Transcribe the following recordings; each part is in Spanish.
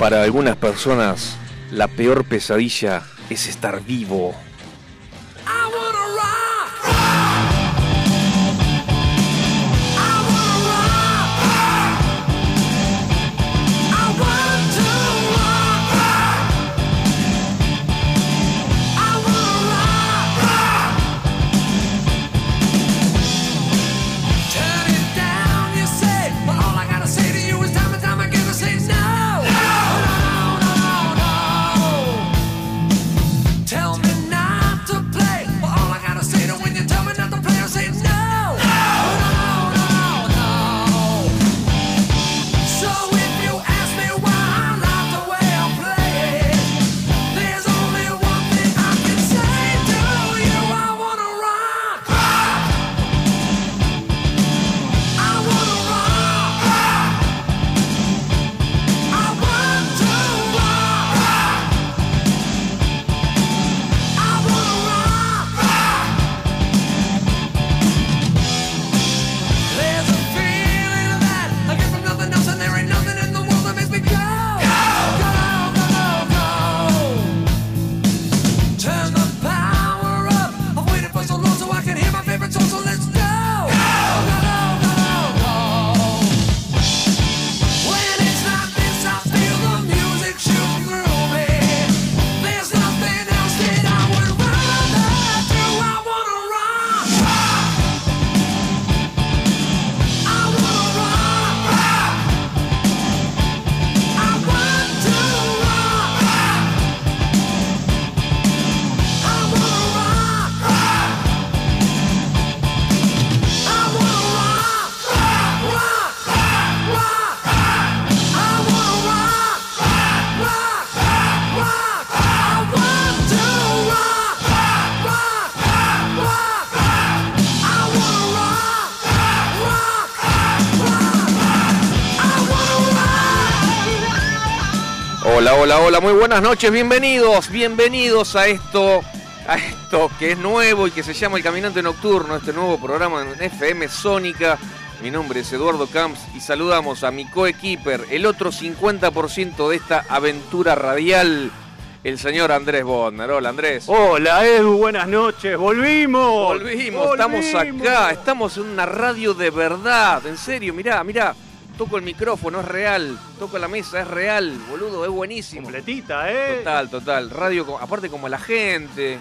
Para algunas personas, la peor pesadilla es estar vivo. Buenas noches, bienvenidos, bienvenidos a esto, a esto que es nuevo y que se llama El Caminante Nocturno, este nuevo programa en FM Sónica. Mi nombre es Eduardo Camps y saludamos a mi coequiper, el otro 50% de esta aventura radial, el señor Andrés Bodner. Hola Andrés. Hola Edu, buenas noches, volvimos. Volvimos, estamos acá, estamos en una radio de verdad, en serio, mirá, mirá. Toco el micrófono, es real. Toco la mesa, es real, boludo, es buenísimo. Completita, ¿eh? Total, total. Radio, aparte como la gente.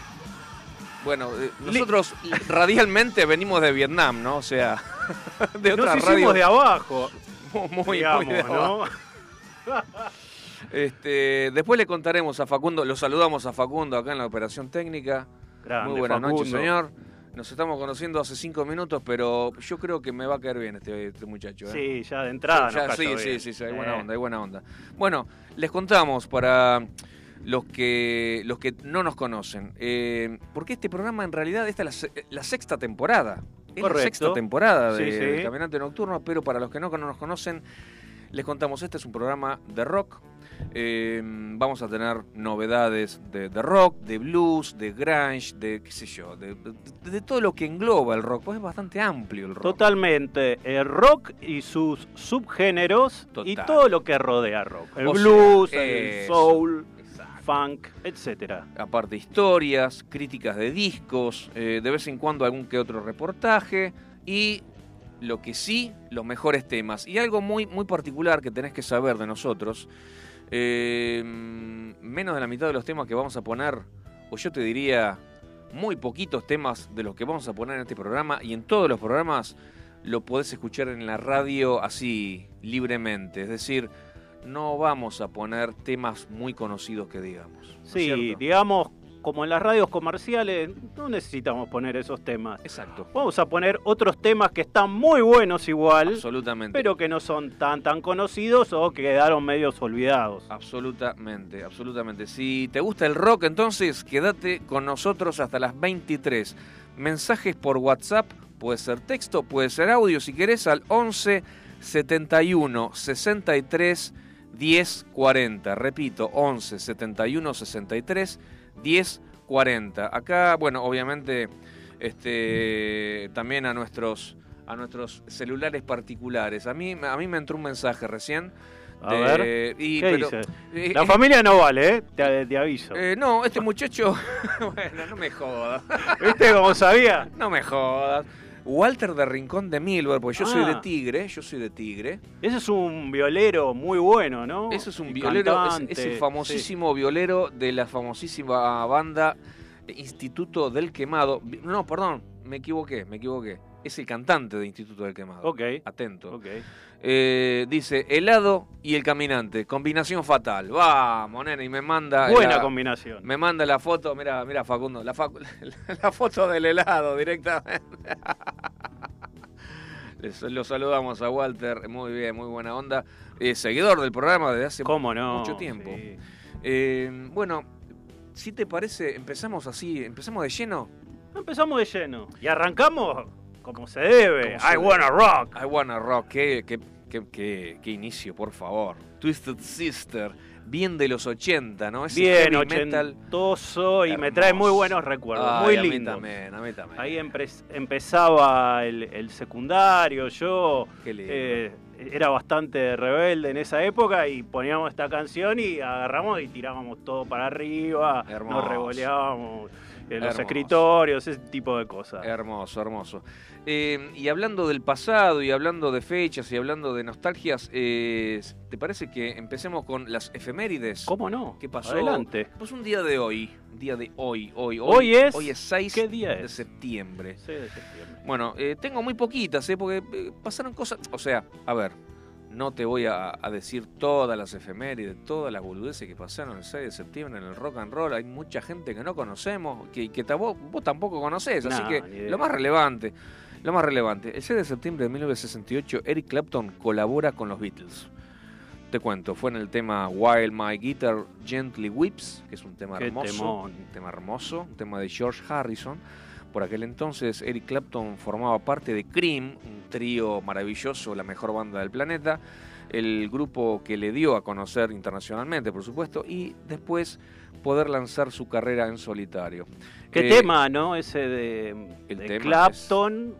Bueno, eh, nosotros radialmente venimos de Vietnam, ¿no? O sea, de otra Nos radio. de abajo, muy, muy, muy digamos, de abajo. ¿no? Este, después le contaremos a Facundo, lo saludamos a Facundo acá en la operación técnica. Grande, Muy buenas noches, señor. Nos estamos conociendo hace cinco minutos, pero yo creo que me va a caer bien este, este muchacho. ¿eh? Sí, ya de entrada Ya, nos sí, sí, sí, sí, hay Eh, buena onda, hay buena onda. Bueno, les contamos para los que los que no nos conocen, eh, porque este programa en realidad esta es la, se- la sexta temporada. Es la Correcto. sexta temporada de, Sí, Caminante Nocturno, pero para los que no nos conocen, les contamos, este es un programa de rock. Eh, vamos a tener novedades de, de rock, de blues, de grunge, de qué sé yo, de, de- de todo lo que engloba el rock, pues es bastante amplio el rock. Totalmente, el rock y sus subgéneros y todo lo que rodea rock. El O sea, blues, el soul, Exacto. funk, etcétera. aparte historias, críticas de discos, eh, de vez en cuando algún que otro reportaje y lo que sí, los mejores temas. Y algo muy, muy particular que tenés que saber de nosotros, eh, menos de la mitad de los temas que vamos a poner, o yo te diría muy poquitos temas de los que vamos a poner en este programa y en todos los programas lo podés escuchar en la radio así libremente. Es decir, no vamos a poner temas muy conocidos que digamos. ¿no es Sí, digamos, como en las radios comerciales, no necesitamos poner esos temas. Exacto. Vamos a poner otros temas que están muy buenos igual, Absolutamente. pero que no son tan tan conocidos o que quedaron medios olvidados. Absolutamente, absolutamente. Si te gusta el rock, entonces quédate con nosotros hasta las 23. Mensajes por WhatsApp, puede ser texto, puede ser audio, si querés, al 11 71 63 10 40. Repito, 11 71 63 10 40. Acá, bueno, obviamente, este, también a nuestros, a nuestros celulares particulares. A mí, a mí me entró un mensaje recién. A de- ver, y- ¿qué pero- dice? eh, La eh, familia no vale, ¿eh? Te, te aviso. eh, no, este muchacho. bueno, no me jodas. ¿Viste cómo sabía? No me jodas. Walter de Rincón de Milver, porque yo soy de Ah. Tigre, yo soy de Tigre. Ese es un violero muy bueno, ¿no? Ese es un violero, es, es el famosísimo violero de la famosísima banda Instituto del Quemado. No, perdón, me equivoqué, me equivoqué. Es el cantante de Instituto del Quemado. Ok, Atento. ok. Eh, dice, helado y el caminante, combinación fatal. Vamos, nene, y me manda... Buena la- combinación. Me manda la foto, mira, mira Facundo, la, facu- la foto del helado directamente. Les- Lo saludamos a Walter, muy bien, muy buena onda. Eh, seguidor del programa desde hace ¿Cómo no? mucho tiempo. Sí. Eh, bueno, si te parece, empezamos así, empezamos de lleno. Empezamos de lleno. Y arrancamos como se debe. Como se I wanna rock. I wanna rock, qué, qué, qué, qué- qué inicio, por favor. Twisted Sister, bien de los 80, ¿no? Ese Bien heavy metal. ochentoso y me trae muy buenos recuerdos. Ay, muy a mí lindo. también, a mí también. Ahí empezaba el, el secundario, yo Qué lindo. eh, era bastante rebelde en esa época y poníamos esta canción y agarramos y tirábamos todo para arriba, Hermoso. nos revoleábamos en los Hermoso. escritorios, ese tipo de cosas. Hermoso, hermoso. Eh, y hablando del pasado, y hablando de fechas, y hablando de nostalgias, eh, ¿te parece que empecemos con las efemérides? ¿Cómo no? ¿Qué pasó? Adelante. Pues un día de hoy, día de hoy, hoy, hoy. Hoy es- Hoy es 6 ¿qué día de es? septiembre. 6 de septiembre. Bueno, eh, tengo muy poquitas, ¿eh? Porque eh, pasaron cosas. O sea, a ver, no te voy a, a decir todas las efemérides, todas las boludeces que pasaron el 6 de septiembre en el rock and roll. Hay mucha gente que no conocemos, que, que vos, vos tampoco conocés. así que idea. lo más relevante, lo más relevante. El 6 de septiembre de 1968, Eric Clapton colabora con los Beatles. Te cuento, fue en el tema While My Guitar Gently Weeps, que es un tema Qué hermoso. temón. Un tema hermoso, un tema de George Harrison. Por aquel entonces, Eric Clapton formaba parte de Cream, un trío maravilloso, la mejor banda del planeta, el grupo que le dio a conocer internacionalmente, por supuesto, y después poder lanzar su carrera en solitario. ¿Qué Eh, tema, no? Ese de, el de tema Clapton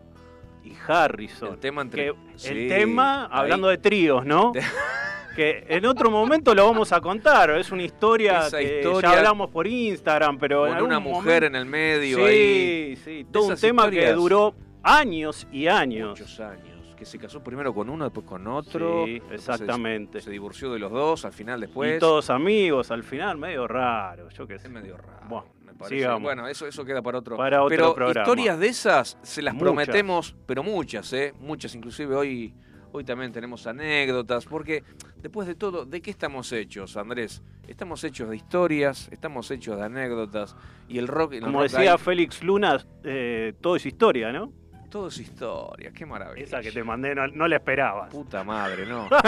y Harrison. El tema entre... Que Sí, el tema, ahí. hablando de tríos, ¿no? Que en otro momento lo vamos a contar. Es una historia Esa que historia ya hablamos por Instagram, pero con una mujer momento- en el medio sí, ahí. sí, todo un tema que duró años y años. Muchos años. Que se casó primero con uno, después con otro. Sí, se- exactamente. Se, divorció de los dos, al final después. y todos amigos, al final, medio raro, yo qué sé. Es medio raro. Bueno, me parece. Bueno, eso, eso queda para otro. Para otro pero programa. historias de esas se las Muchas. prometemos, pero muchas, ¿eh? Muchas, inclusive hoy, hoy también tenemos anécdotas, porque después de todo, ¿de qué estamos hechos, Andrés? Estamos hechos de historias, estamos hechos de anécdotas, y el rock... el Como rock decía hay- Félix Luna, eh, todo es historia, ¿no? todo es historia, qué maravilla. Esa que te mandé no, no la esperabas. Puta madre, ¿no?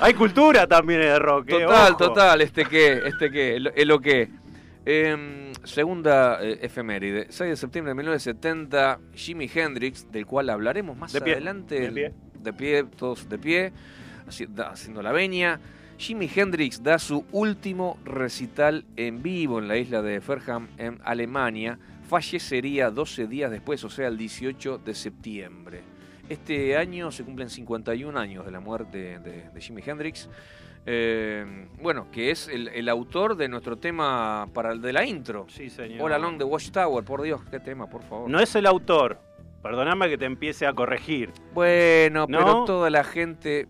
Hay cultura también en el rock. eh, Total, ojo. total, este que, este que, lo- lo que. Em, segunda eh, efeméride, 6 de septiembre de 1970, Jimi Hendrix, del cual hablaremos más De pie, adelante. de pie. De pie, todos de pie, da- haciendo la veña. Jimi Hendrix da su último recital en vivo en la isla de Ferham, en Alemania. Fallecería 12 días después, o sea, el 18 de septiembre. Este año se cumplen 51 años de la muerte de, de Jimi Hendrix. Eh, bueno, que es el, el autor de nuestro tema para el de la intro. Sí, señor. All Along the Watchtower, por Dios, qué tema, por favor. No es el autor. Perdóname que te empiece a corregir. Bueno, ¿No? pero toda la gente.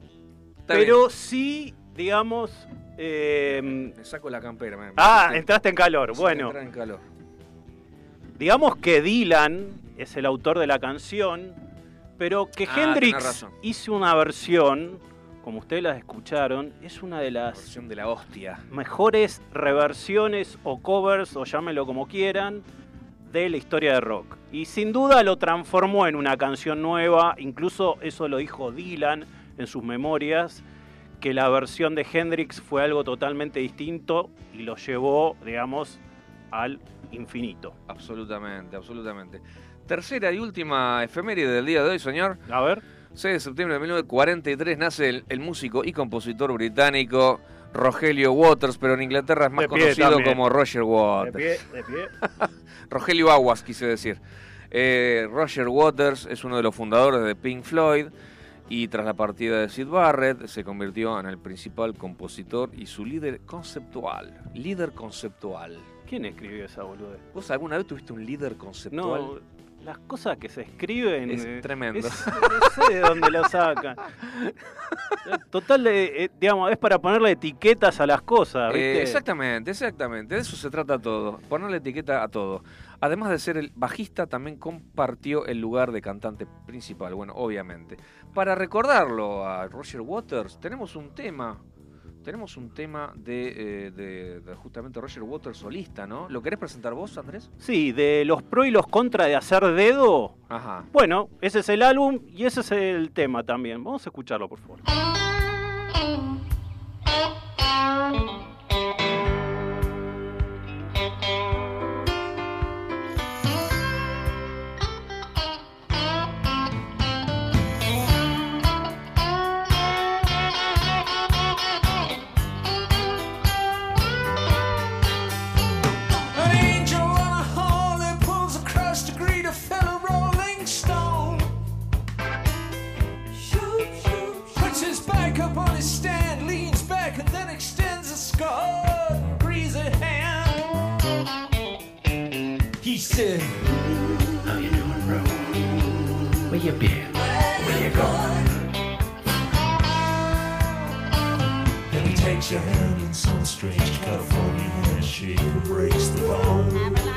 Pero sí, digamos. eh, me saco la campera. me- ah, entraste en calor. Bueno, en calor. digamos que Dylan es el autor de la canción, pero que Ah, Hendrix hizo una versión como ustedes las escucharon, es una de las versión de la hostia. mejores reversiones o covers, o llámenlo como quieran, de la historia de rock. Y sin duda lo transformó en una canción nueva, incluso eso lo dijo Dylan en sus memorias, que la versión de Hendrix fue algo totalmente distinto y lo llevó, digamos, al infinito. Absolutamente, absolutamente. Tercera y última efeméride del día de hoy, señor. A ver. 6 de septiembre de 1943 nace el, el músico y compositor británico Rogelio Waters, pero en Inglaterra es más De conocido también. como Roger De Waters. pie, de pie. Rogelio Aguas, quise decir. Eh, Roger Waters es uno de los fundadores de Pink Floyd y tras la partida de Sid Barrett se convirtió en el principal compositor y su líder conceptual. Líder conceptual. ¿Quién escribió esa boludez? ¿Vos alguna vez tuviste un líder conceptual? No, las cosas que se escriben. Es eh, tremendo. es- no sé de dónde lo sacan. Total, eh, eh, digamos, es para ponerle etiquetas a las cosas, Eh, ¿viste? exactamente, exactamente. De eso se trata todo. Ponerle etiqueta a todo. Además de ser el bajista, también compartió el lugar de cantante principal. Bueno, obviamente. Para recordarlo a Roger Waters, tenemos un tema. Tenemos un tema de, eh, de- de justamente Roger Waters solista, ¿no? ¿Lo querés presentar vos, Andrés? Sí, de los pro y los contra de hacer dedo. Ajá. Bueno, ese es el álbum y ese es el tema también. Vamos a escucharlo, por favor. He said, How you doing, bro? Where you been? Where you going? and he takes your hand in some strange California handshake and breaks the bone.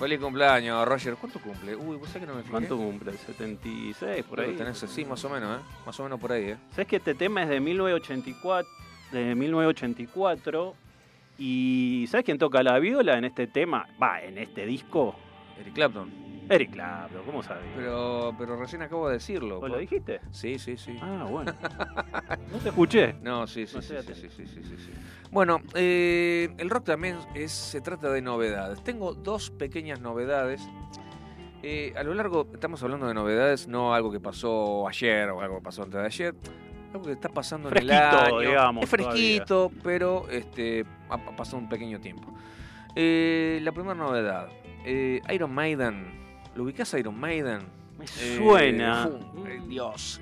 Feliz cumpleaños, Roger. ¿Cuánto cumple? Uy, vos sabés que no me fijé. ¿cuánto cumple? 76, por ahí. tenés, sí, más o menos, ¿eh? Más o menos por ahí, ¿eh? ¿Sabes que este tema es de 1984? De 1984 y ¿sabes quién toca la viola en este tema? Va, en este disco. Eric Clapton. Eric Clapton, ¿cómo sabes? Pero, pero recién acabo de decirlo. ¿Vos lo dijiste? Sí, sí, sí. Ah, bueno. no te escuché. No, sí, sí, sí, sí, sí, sí, sí, sí. Bueno, eh, el rock también es, se trata de novedades. Tengo dos pequeñas novedades. Eh, a lo largo, estamos hablando de novedades, no algo que pasó ayer o algo que pasó antes de ayer. Algo que está pasando en el año. digamos, Es fresquito, pero este, ha, pasado un pequeño tiempo. Eh, la primera novedad. eh, Iron Maiden. ¿Lo ubicás Iron Maiden? Me Eh, suena. fu- eh, Dios.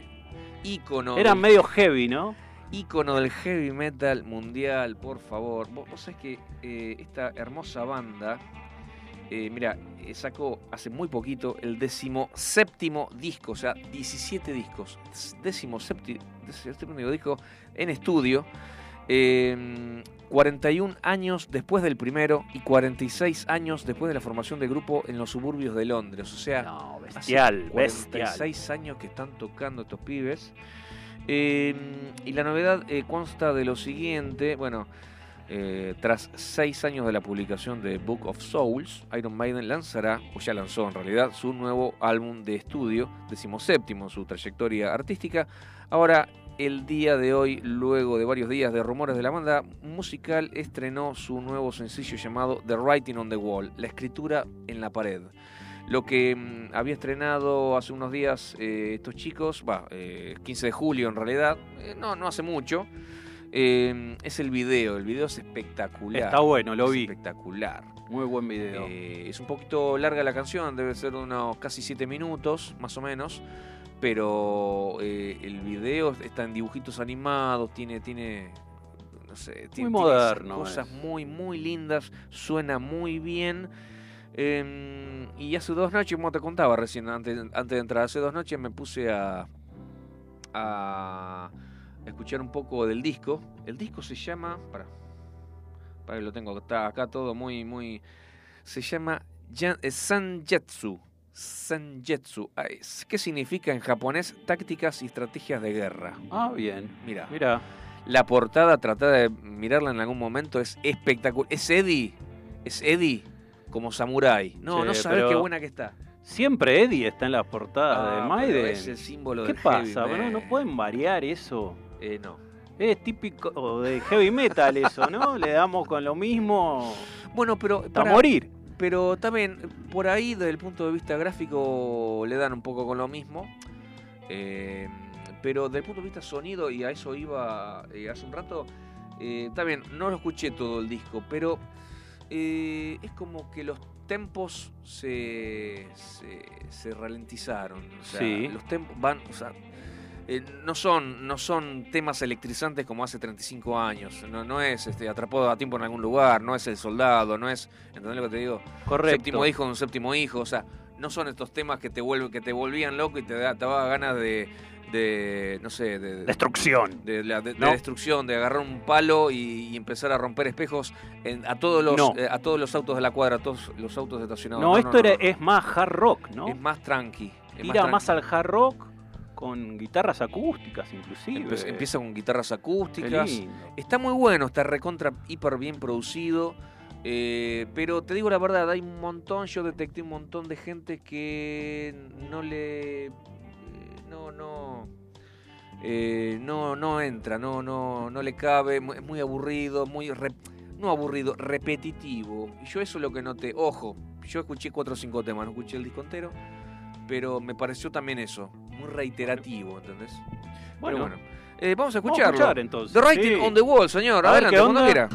Ícono. Era medio heavy, ¿no? Ícono del heavy metal mundial, por favor. Vos, vos sabés que eh, esta hermosa banda, eh, mira, eh, sacó hace muy poquito el décimo séptimo disco, o sea, 17 discos. Décimo séptimo, disco en estudio. eh, 41 años después del primero y 46 años después de la formación del grupo en los suburbios de Londres. O sea, No, Hace bestial, bestial. 46 años que están tocando estos pibes. Eh, y la novedad eh, consta de lo siguiente, bueno, eh, tras seis años de la publicación de Book of Souls, Iron Maiden lanzará, o ya lanzó en realidad, su nuevo álbum de estudio, decimoséptimo en su trayectoria artística. Ahora, el día de hoy, luego de varios días de rumores de la banda musical, estrenó su nuevo sencillo llamado The Writing on the Wall, la escritura en la pared. Lo que mm, había estrenado hace unos días eh, estos chicos, va, eh, 15 de julio en realidad, eh, no, no hace mucho, eh, es el video. El video es espectacular. Está bueno, lo Es vi. Espectacular. Muy buen video. Eh, es un poquito larga la canción, debe ser unos casi 7 minutos, más o menos. Pero eh, el video está en dibujitos animados, tiene, tiene, no sé, tiene, Muy tiene moderno cosas es. muy, muy lindas, suena muy bien. Eh, y hace dos noches, como te contaba recién, antes, antes de entrar, hace dos noches me puse a, a escuchar un poco del disco. El disco se llama, para, para que lo tengo, está acá todo muy, muy, se llama eh, Sanjetsu. Sanjetsu. ¿Qué significa en japonés? Tácticas y estrategias de guerra. Ah, bien. Mira, Mira, la portada, trata de mirarla en algún momento, es espectacular. Es Eddie, es Eddie como samurái. No, no sabes qué buena que está. siempre Eddie está en las portadas Ah, de pero Maiden. Es el símbolo ¿Qué del heavy pasa? Bueno, no pueden variar eso. Eh, no. Es típico de heavy metal eso, ¿no? Le damos con lo mismo Bueno, pero hasta para- morir. Pero también, por ahí, desde el punto de vista gráfico, le dan un poco con lo mismo. Eh, pero desde el punto de vista sonido, y a eso iba eh, hace un rato, eh, también no lo escuché todo el disco, pero eh, es como que los tempos se, se, se ralentizaron. O sea, Sí. los tempos van. O sea, eh, no son, no son temas electrizantes como hace 35 años. No, no es este, atrapado a tiempo en algún lugar, no es el soldado, no es. ¿Entendés lo que te digo? Correcto. Séptimo hijo de un séptimo hijo. O sea, no son estos temas que te vuelven, que te volvían loco y te da, te daba ganas de, de. no sé, de. Destrucción. de, la, de- de No. destrucción, de agarrar un palo y, y empezar a romper espejos en- a todos los No. eh, a todos los autos de la cuadra, a todos los autos estacionados. No, esto era, es más hard rock, ¿no? es más tranqui. es Tira más, tranqui. al hard rock con guitarras acústicas inclusive. Empe- empieza con guitarras acústicas. Está muy bueno, está recontra, hiper bien producido. eh, pero te digo la verdad, hay un montón, yo detecté un montón de gente que no le. No, no. eh, no, no entra, no, no, no le cabe, es muy aburrido, muy. re- no aburrido, repetitivo. Y yo eso es lo que noté. Ojo, yo escuché cuatro o cinco temas, no escuché el disco entero. Pero me pareció también eso, muy reiterativo, ¿entendés? Bueno, Pero bueno. Eh, vamos a vamos a escucharlo. escuchar entonces. The Writing Sí. on the Wall, señor. A Adelante, ¿qué cuando quiera.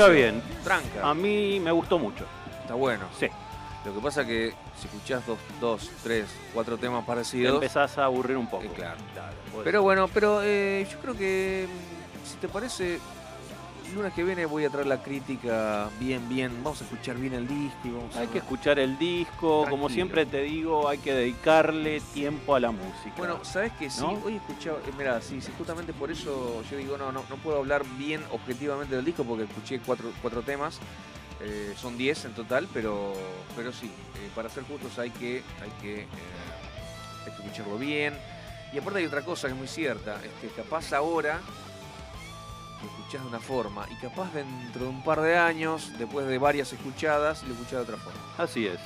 Escucha bien. Tranca. A mí me gustó mucho. Está bueno. Sí. Lo que pasa que si escuchás dos, dos, tres, cuatro temas parecidos. Empezás a aburrir un poco. Eh, claro. Pero bueno, pero eh, yo creo que mm, si te parece, lunes que viene voy a traer la crítica bien, bien. Vamos a escuchar bien el disco y vamos a Hay que escuchar el disco, como siempre te digo, hay que dedicarle tiempo a la música. Bueno, ¿sabes que sí? ¿No? Hoy he escuchado, eh, mira, sí, sí, justamente por eso yo digo, no, no, no puedo hablar bien objetivamente del disco porque escuché cuatro, cuatro temas, eh, son diez en total, pero, pero sí, eh, para ser justos hay que, hay que, eh, hay que escucharlo bien. Y aparte hay otra cosa que es muy cierta, es que capaz ahora lo escuchás de una forma y capaz dentro de un par de años, después de varias escuchadas, lo escuchás de otra forma. Así es.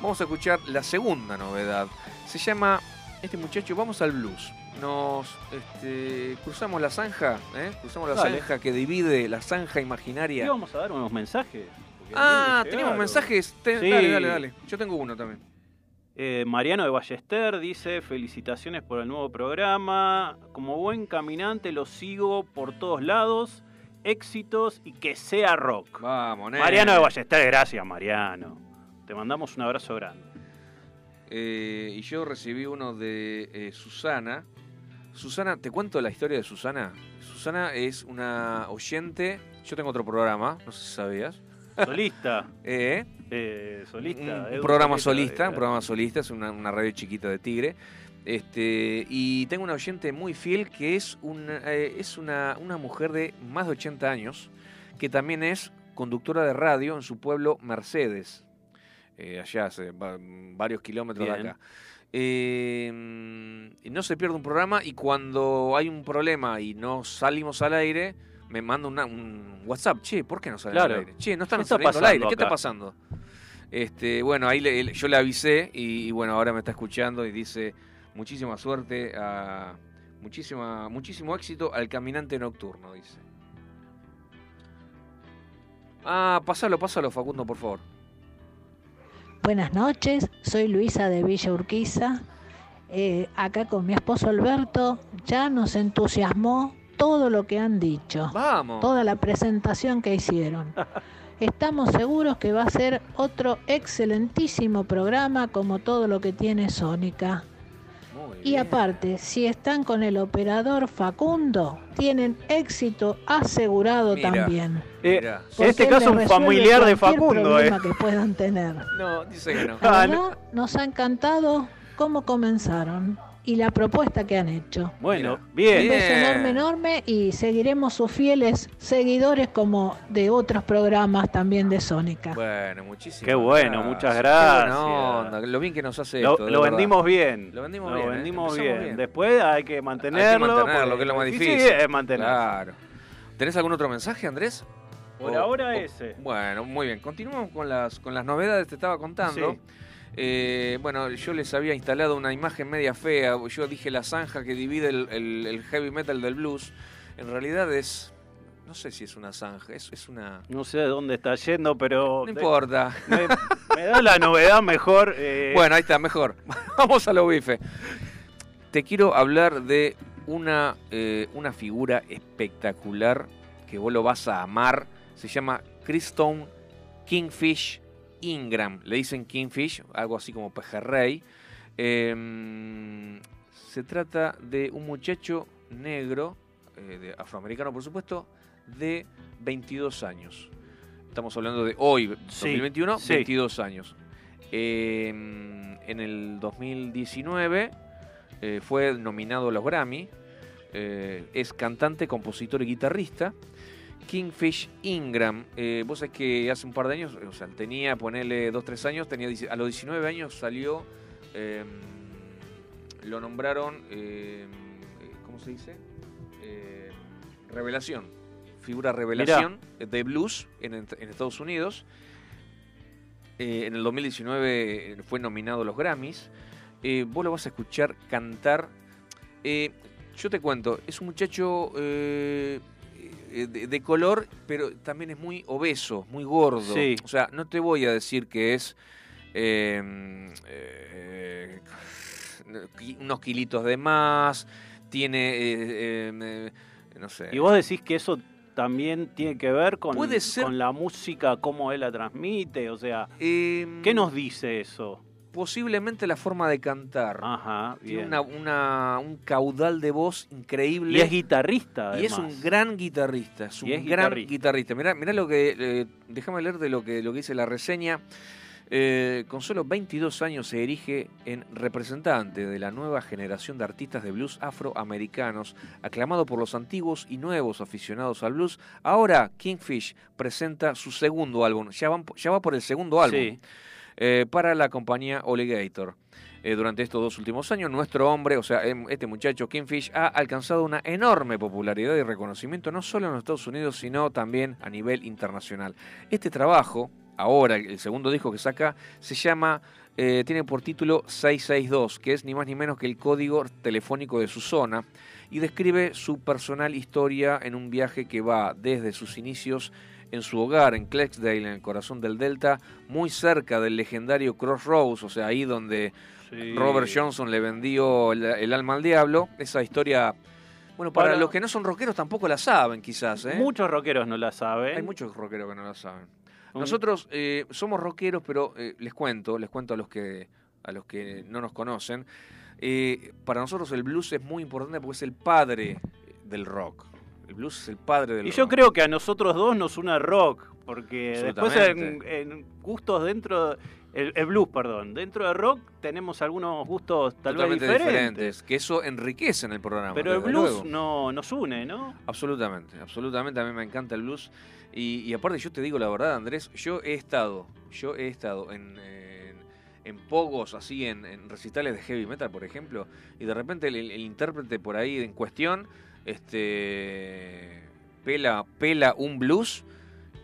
Vamos a escuchar la segunda novedad. Se llama este muchacho, vamos al blues. Nos este, cruzamos la zanja, ¿eh? cruzamos la Dale. zanja que divide la zanja ¿Y imaginaria. vamos a dar unos mensajes? Ah, llegaron. mensajes. Sí. Dale, dale, dale. Yo tengo uno también. Eh, Mariano de Ballester dice, felicitaciones por el nuevo programa. Como buen caminante lo sigo por todos lados. Éxitos y que sea rock. Vamos, nene. Mariano de Ballester, gracias Mariano. Te mandamos un abrazo grande. Eh, y yo recibí uno de eh, Susana. Susana, ¿te cuento la historia de Susana? Susana es una oyente. Yo tengo otro programa, no sé si sabías. Solista. Eh, eh, solista. un, programa solista, eh, un programa solista, es una, una radio chiquita de Tigre. Este, y tengo una oyente muy fiel que es, una, eh, es una, una mujer de más de 80 años, que también es conductora de radio en su pueblo Mercedes, eh, allá hace va- varios kilómetros Bien. de acá. Eh, no se pierde un programa y cuando hay un problema y no salimos al aire, me manda una- un WhatsApp, che, ¿por qué no salen Claro. al aire? Che, no están ¿Qué está saliendo al aire, pasando ¿qué está pasando? Este, bueno, ahí le- le- yo le avisé y, y bueno, ahora me está escuchando y dice muchísima suerte, a, muchísima, muchísimo éxito al caminante nocturno, dice. Ah, pásalo, pásalo, Facundo, por favor. Buenas noches, soy Luisa de Villa Urquiza. Eh, acá con mi esposo Alberto ya nos entusiasmó todo lo que han dicho, Vamos. toda la presentación que hicieron. Estamos seguros que va a ser otro excelentísimo programa como todo lo que tiene Sónica. Muy Y bien. aparte, si están con el operador Facundo, tienen éxito asegurado Mira. también. Eh, en este caso un familiar de Facundo, eh. que puedan tener. No, dice que no. La Ah, verdad, nos ha encantado cómo comenzaron y la propuesta que han hecho. Bueno, bien. Un beso enorme, enorme y seguiremos sus fieles seguidores como de otros programas también de Sónica. Bueno, muchísimas Qué bueno, gracias. muchas gracias. onda, lo bien que nos hace Lo, esto. vendimos bien. Lo vendimos bien, ¿eh? vendimos bien. bien. Después hay que mantenerlo. mantenerlo, porque que es lo más difícil difícil. es mantenerlo. Claro. ¿Tenés algún otro mensaje, Andrés? Por O- ahora o- ese. Bueno, muy bien. Continuamos con las, con las novedades que te estaba contando. Sí. Eh, bueno, yo les había instalado una imagen media fea. Yo dije la zanja que divide el, el- el heavy metal del blues. En realidad es. No sé si es una zanja, es, es una. No sé de dónde está yendo, pero. No importa. Me, me da la novedad mejor. eh, Bueno, ahí está, mejor. Vamos a lo bife. Te quiero hablar de una, eh, una figura espectacular que vos lo vas a amar. Se llama Christone Kingfish Ingram. Le dicen Kingfish, algo así como pejerrey. Eh, se trata de un muchacho negro, eh, de afroamericano por supuesto, de 22 años. Estamos hablando de hoy, Sí, 2021, sí. 22 años. Eh, en el 2019 eh, fue nominado a los Grammy. Eh, es cantante, compositor y guitarrista. Kingfish Ingram. Eh, vos sabés que hace un par de años, o sea, tenía, ponele 2-3 años, tenía, a los 19 años salió, eh, lo nombraron, eh, ¿cómo se dice? Eh, revelación. Figura revelación de blues en, en Estados Unidos. Eh, en el 2019 fue nominado a los Grammys. Vos lo vas a escuchar cantar. Yo te cuento, es un muchacho de, de color, pero también es muy obeso, muy gordo. Sí. O sea, no te voy a decir que es eh, eh, unos kilitos de más, tiene eh, eh, no sé. Y vos decís que eso también tiene que ver con, Puede ser- con la música, cómo él la transmite, o sea, Em, ¿qué nos dice eso? Posiblemente la forma de cantar. Ajá, Tiene una, una- un caudal de voz increíble. Y es guitarrista, Y es además. un gran guitarrista, es un es gran guitarrista. guitarrista. Mirá, mirá lo que, eh, déjame leer de lo que, lo que dice la reseña. Eh, con solo 22 años se erige en representante de la nueva generación de artistas de blues afroamericanos, aclamado por los antiguos y nuevos aficionados al blues. Ahora Kingfish presenta su segundo álbum, ya, van- ya va por el segundo álbum, Sí. Eh, para la compañía Alligator. Eh, durante estos dos últimos años, nuestro hombre, o sea, em- este muchacho Kingfish, ha alcanzado una enorme popularidad y reconocimiento no solo en los Estados Unidos, sino también a nivel internacional. Este trabajo, ahora el segundo disco que saca, se llama, eh, tiene por título 662, que es ni más ni menos que el código telefónico de su zona, y describe su personal historia en un viaje que va desde sus inicios en su hogar en Clexdale, en el corazón del Delta, muy cerca del legendario Crossroads, o sea, ahí donde Sí. Robert Johnson le vendió el, el alma al diablo. Esa historia, bueno, para, los que no son rockeros tampoco la saben, quizás. ¿eh? Muchos rockeros no la saben. Hay muchos rockeros que no la saben. Nosotros eh, somos rockeros, pero eh, les cuento, les cuento a los que a los que no nos conocen. eh, para nosotros el blues es muy importante porque es el padre del rock. El blues es el padre del Y rock. yo creo que a nosotros dos nos une rock, porque después en, gustos dentro, el, el blues, perdón, dentro de rock tenemos algunos gustos tal vez diferentes, diferentes, que eso enriquece en el programa. pero el blues luego. no nos une, ¿no? Absolutamente, absolutamente. A mí me encanta el blues. Y, y aparte, yo te digo la verdad, Andrés, yo he estado, yo he estado en, en, en pogos, así, en, en recitales de heavy metal, por ejemplo, y de repente el, el intérprete por ahí en cuestión, este, pela, pela un blues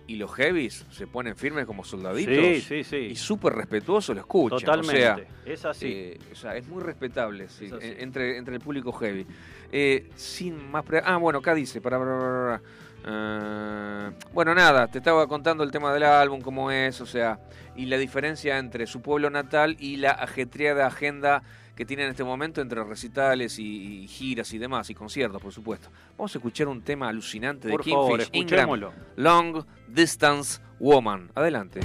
y los heavies se ponen firmes como soldaditos. Sí, sí, sí. Y súper respetuoso lo escuchan. Totalmente. O sea, es así. eh, o sea, es muy respetable sí, entre, entre el público heavy. Eh, sin más. pre- ah, bueno, acá dice. Para, para, para, para. Eh, bueno, nada, te estaba contando el tema del álbum, cómo es, o sea, y la diferencia entre su pueblo natal y la ajetreada agenda que tiene en este momento entre recitales y, y giras y demás, y conciertos, por supuesto. Vamos a escuchar un tema alucinante de favor, Kingfish Ingram. Long Distance Woman. Adelante.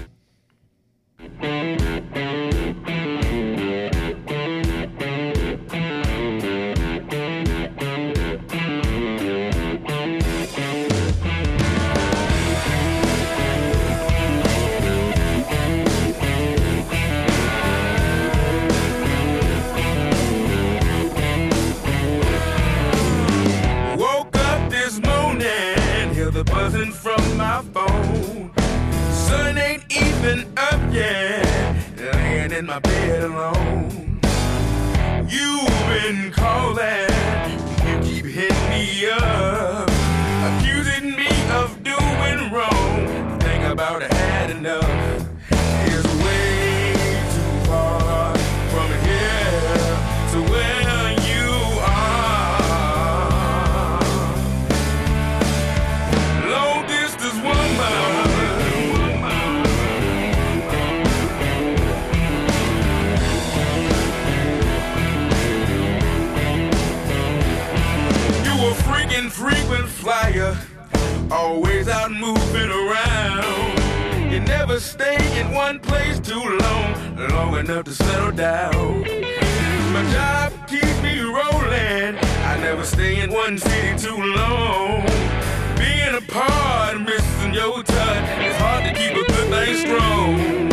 Alone. You've been calling, you keep hitting me up, always out moving around. You never stay in one place too long, long enough to settle down. My job keeps me rolling. I never stay in one city too long. Being apart, missing your touch, it's hard to keep a good thing strong.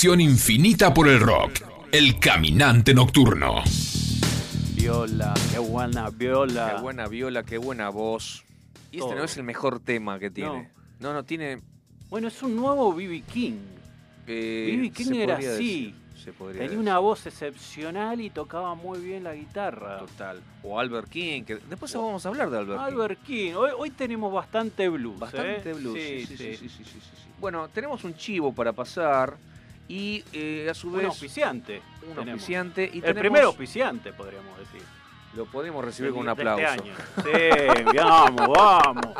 Pasión infinita por el rock. El caminante nocturno. Viola, qué buena viola. Qué buena viola, qué buena voz. Y este Todo. no es el mejor tema que tiene. No, no, tiene. Bueno, es un nuevo B.B. King. eh, B.B. King se era así. se Tenía decir. una voz excepcional y tocaba muy bien la guitarra. Total. O Albert King, que después vamos a hablar de Albert, Albert King. Hoy, hoy tenemos bastante blues. King. Bastante ¿eh? blues. Sí, sí, sí. sí, sí, sí, sí, sí, sí. Bueno, tenemos un chivo para pasar y eh, a su Un vez auspiciante. un tenemos. auspiciante. Y El tenemos- primer auspiciante, podríamos decir. Lo podemos recibir con un este aplauso. año. Sí, vamos, vamos.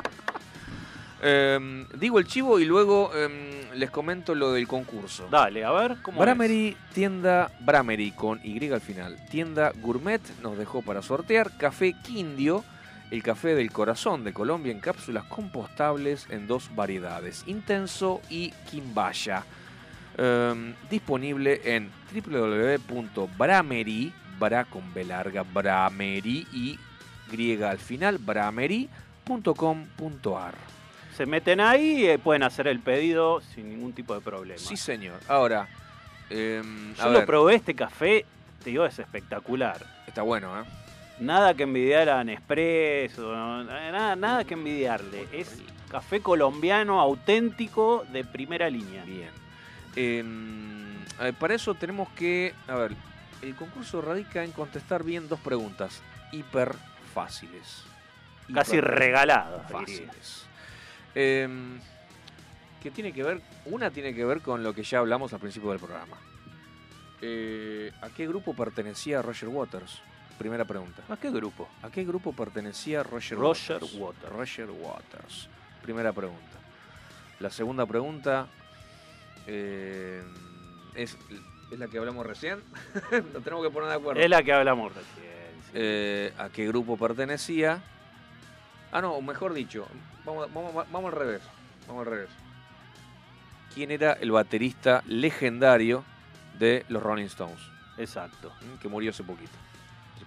Eh, digo el chivo y luego eh, les comento lo del concurso. Dale, a ver cómo Bramery, tienda Bramery con Y al final. Tienda Gourmet nos dejó para sortear café Quindio, el café del corazón de Colombia en cápsulas compostables en dos variedades, intenso y quimbaya. Em, disponible en www.bramery, bra con B larga, bramery y griega al final, bramery.com.ar. Se meten ahí y pueden hacer el pedido sin ningún tipo de problema. Sí, señor. Ahora, em, Yo lo ver, probé este café, te digo, es espectacular. está bueno, ¿eh? Nada que envidiar a Nespresso, nada, nada que envidiarle. Es café colombiano auténtico de primera línea. Bien. Em, para eso tenemos que. A ver, el concurso radica en contestar bien dos preguntas hiper fáciles. Casi Hiper regalada. diría. Fáciles. Em, que tiene que ver. Una tiene que ver con lo que ya hablamos al principio del programa. Eh, ¿A qué grupo pertenecía Roger Waters? Primera pregunta. ¿A qué grupo? ¿A qué grupo pertenecía Roger, Roger Waters? Waters. Roger Waters. Primera pregunta. La segunda pregunta eh, es, es la que hablamos recién. Nos tenemos que poner de acuerdo. Es la que hablamos recién. sí. Eh, ¿A qué grupo pertenecía? Ah, no, mejor dicho, vamos, vamos, vamos al revés. Vamos al revés. ¿Quién era el baterista legendario de los Rolling Stones? Exacto. ¿Mm? Que murió hace poquito.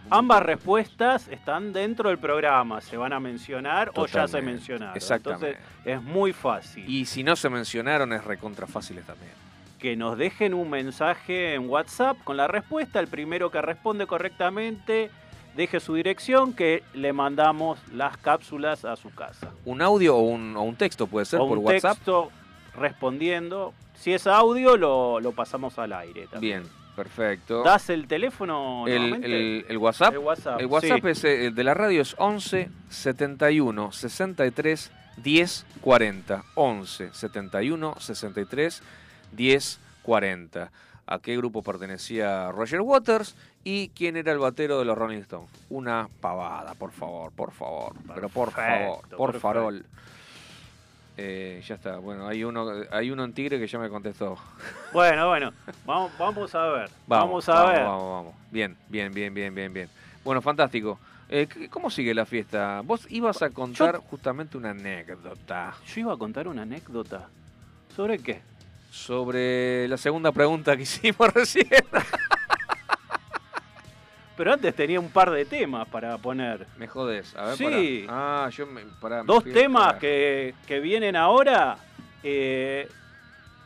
Ambas respuestas están dentro del programa, se van a mencionar o ya se mencionaron. exactamente. Entonces es muy fácil. Y si no se mencionaron, es recontra fáciles también. que nos dejen un mensaje en WhatsApp con la respuesta. El primero que responde correctamente, deje su dirección, que le mandamos las cápsulas a su casa. Un audio o un, o un texto puede ser o por un WhatsApp. texto respondiendo. Si es audio, lo, lo pasamos al aire también. Bien, perfecto. ¿Das el teléfono el, el- el WhatsApp. El WhatsApp, El WhatsApp sí. es, eh, de la radio es 11 71 63 10 40. 11 71 63 10 40. ¿A qué grupo pertenecía Roger Waters? ¿Y quién era el batero de los Rolling Stones? Una pavada, por favor, por favor. Pero por favor, por perfecto. farol. Eh, ya está. Bueno, hay uno, hay uno en Tigre que ya me contestó. Bueno, bueno, vamos, vamos a ver. Vamos, a vamos, ver. Vamos, vamos. Bien, bien, bien, bien, bien, bien. Bueno, fantástico. Eh, ¿qué- ¿Cómo sigue la fiesta? Vos ibas a contar justamente una anécdota Yo iba a contar una anécdota. ¿Sobre qué? sobre la segunda pregunta que hicimos recién. Pero antes tenía un par de temas para poner. me jodés. A ver, Sí. pará. Ah, yo me. Pará, me Dos temas que, que vienen ahora. eh,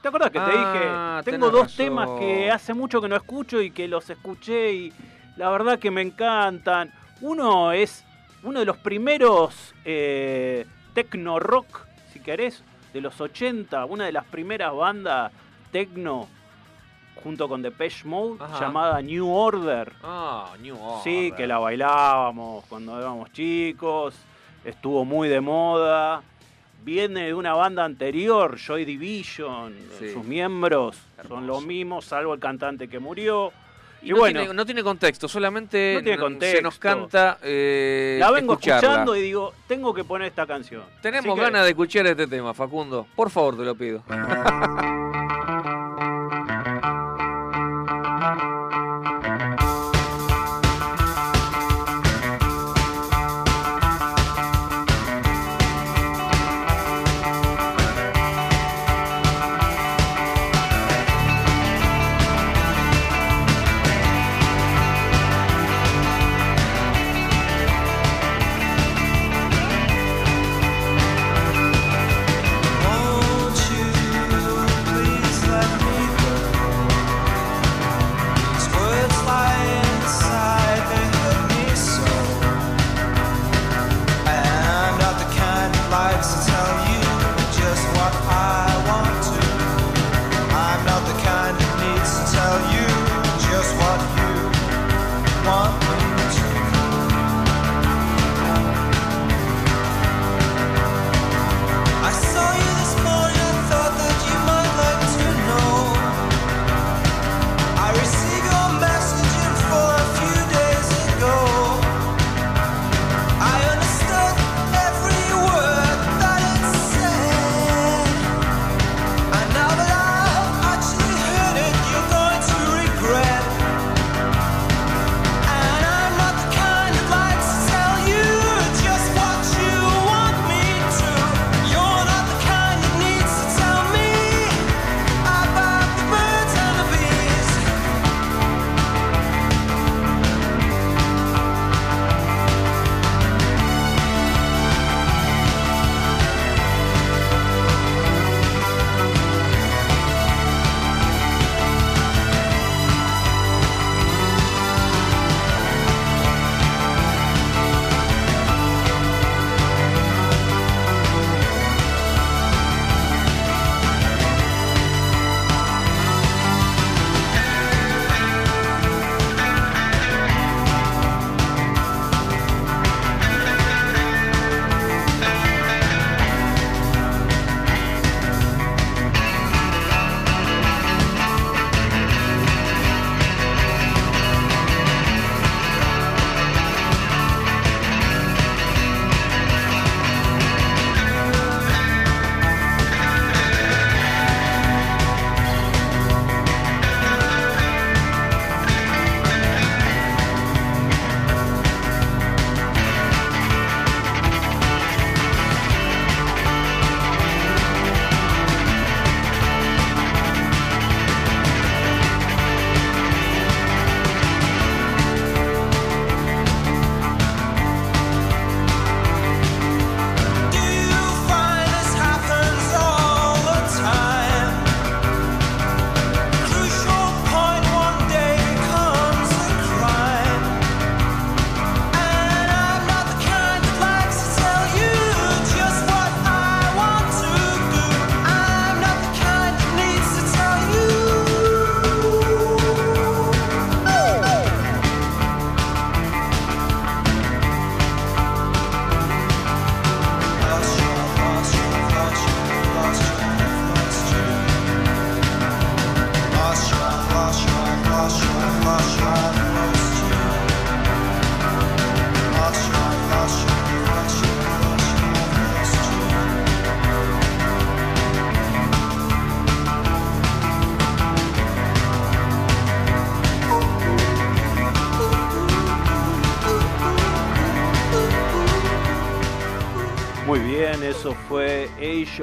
¿Te acuerdas que te Ah, dije? Tengo dos razón. temas que hace mucho que no escucho y que los escuché y la verdad que me encantan. Uno es uno de los primeros eh, techno rock, si querés, de los 80, una de las primeras bandas techno junto con Depeche Mode Ajá. llamada New Order. Ah, New Order. Sí, que la bailábamos cuando éramos chicos, estuvo muy de moda. Viene de una banda anterior, Joy Division, Sí. sus miembros Hermoso. son los mismos, salvo el cantante que murió. Y, Y, no, bueno, tiene, no tiene contexto, solamente No tiene n- se nos canta. eh, la vengo escucharla. escuchando y digo, tengo que poner esta canción. Tenemos Así que- ganas de escuchar este tema, Facundo. Por favor, te lo pido.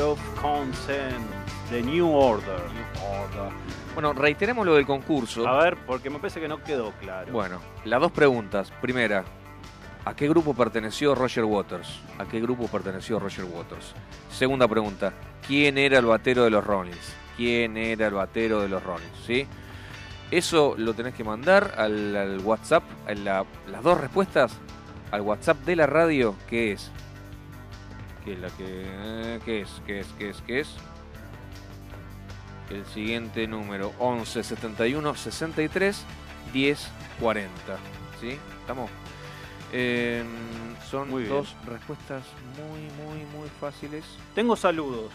of Consent, The New Order. Bueno, reiteremos lo del concurso. A ver, porque me parece que no quedó claro. Bueno, las dos preguntas. Primera, ¿a qué grupo perteneció Roger Waters? ¿A qué grupo perteneció Roger Waters? Segunda pregunta, ¿quién era el batero de los Rollins? ¿Quién era el batero de los Rollins? ¿Sí? Eso lo tenés que mandar al, al WhatsApp, a la- las dos respuestas al WhatsApp de la radio, ¿qué es? ¿Qué es la que eh, qué es? ¿Qué es? ¿Qué es? ¿Qué es? El siguiente número 11 71 63 10 40. ¿Sí? ¿Estamos? Eh, son Muy dos respuestas muy, muy, muy fáciles. Tengo saludos.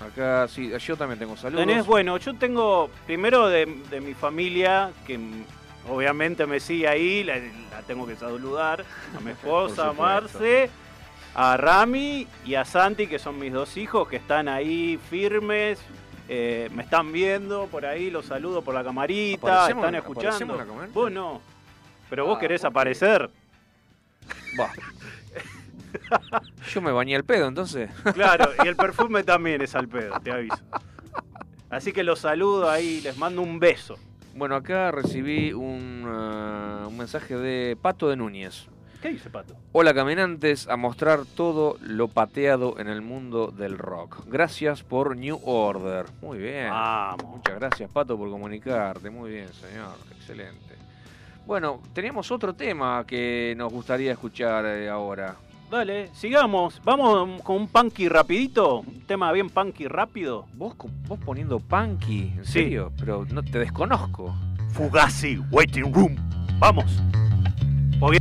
Acá sí, yo también tengo saludos. Tenés, bueno, yo tengo primero de, de mi familia, que obviamente me sigue ahí, la, la tengo que saludar, a mi esposa, a. Marce, a Rami y a Santi, que son mis dos hijos, que están ahí firmes, eh, me están viendo por ahí, los saludo por la camarita, ¿Aparecemos están escuchando. Vos no, pero vos Ah, querés aparecer. Va. Yo me bañé el pedo, entonces. Claro, y el perfume también es al pedo, te aviso. Así que los saludo ahí, les mando un beso. Bueno, acá recibí un, ah, un mensaje de Pato de Núñez. ¿Qué dice Pato? Hola caminantes, a mostrar todo lo pateado en el mundo del rock. Gracias por New Order. Muy bien. Vamos. Muchas gracias Pato por comunicarte. Muy bien, señor. Excelente. Bueno, teníamos otro tema que nos gustaría escuchar eh, ahora. Dale, sigamos. Vamos con un punky rapidito. Un tema bien punky rápido. ¿Vos, vos poniendo punky? ¿En Sí. serio? Pero no te desconozco. Fugazi, Waiting Room. Vamos. Porque-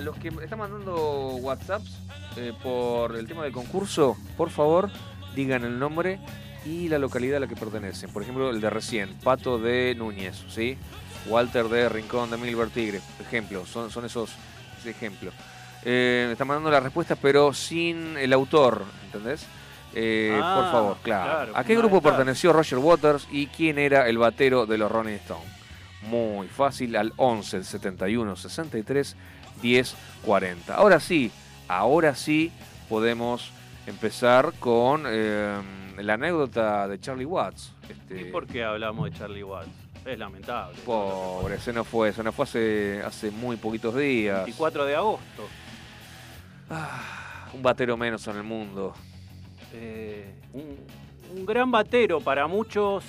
a los que están mandando WhatsApps eh, por el tema del concurso, por favor, digan el nombre y la localidad a la que pertenecen. Por ejemplo, el de recién, Pato de Núñez, ¿sí? Walter de Rincón de Milver Tigre, ejemplo, son, son esos ejemplos. Eh, están mandando las respuestas, pero sin el autor, ¿entendés? Eh, Ah, por favor, claro. claro, ¿A qué grupo perteneció Roger Waters y quién era el batero de los Rolling Stones? Muy fácil, al 11, el 71, 63, 10, 40. Ahora sí, ahora sí podemos empezar con eh, la anécdota de Charlie Watts. Este, ¿Y por qué hablamos de Charlie Watts? Es lamentable. Pobre, se nos fue, se nos fue hace, hace muy poquitos días. 24 de agosto. Ah, un batero menos en el mundo. Eh, un, un gran batero para muchos,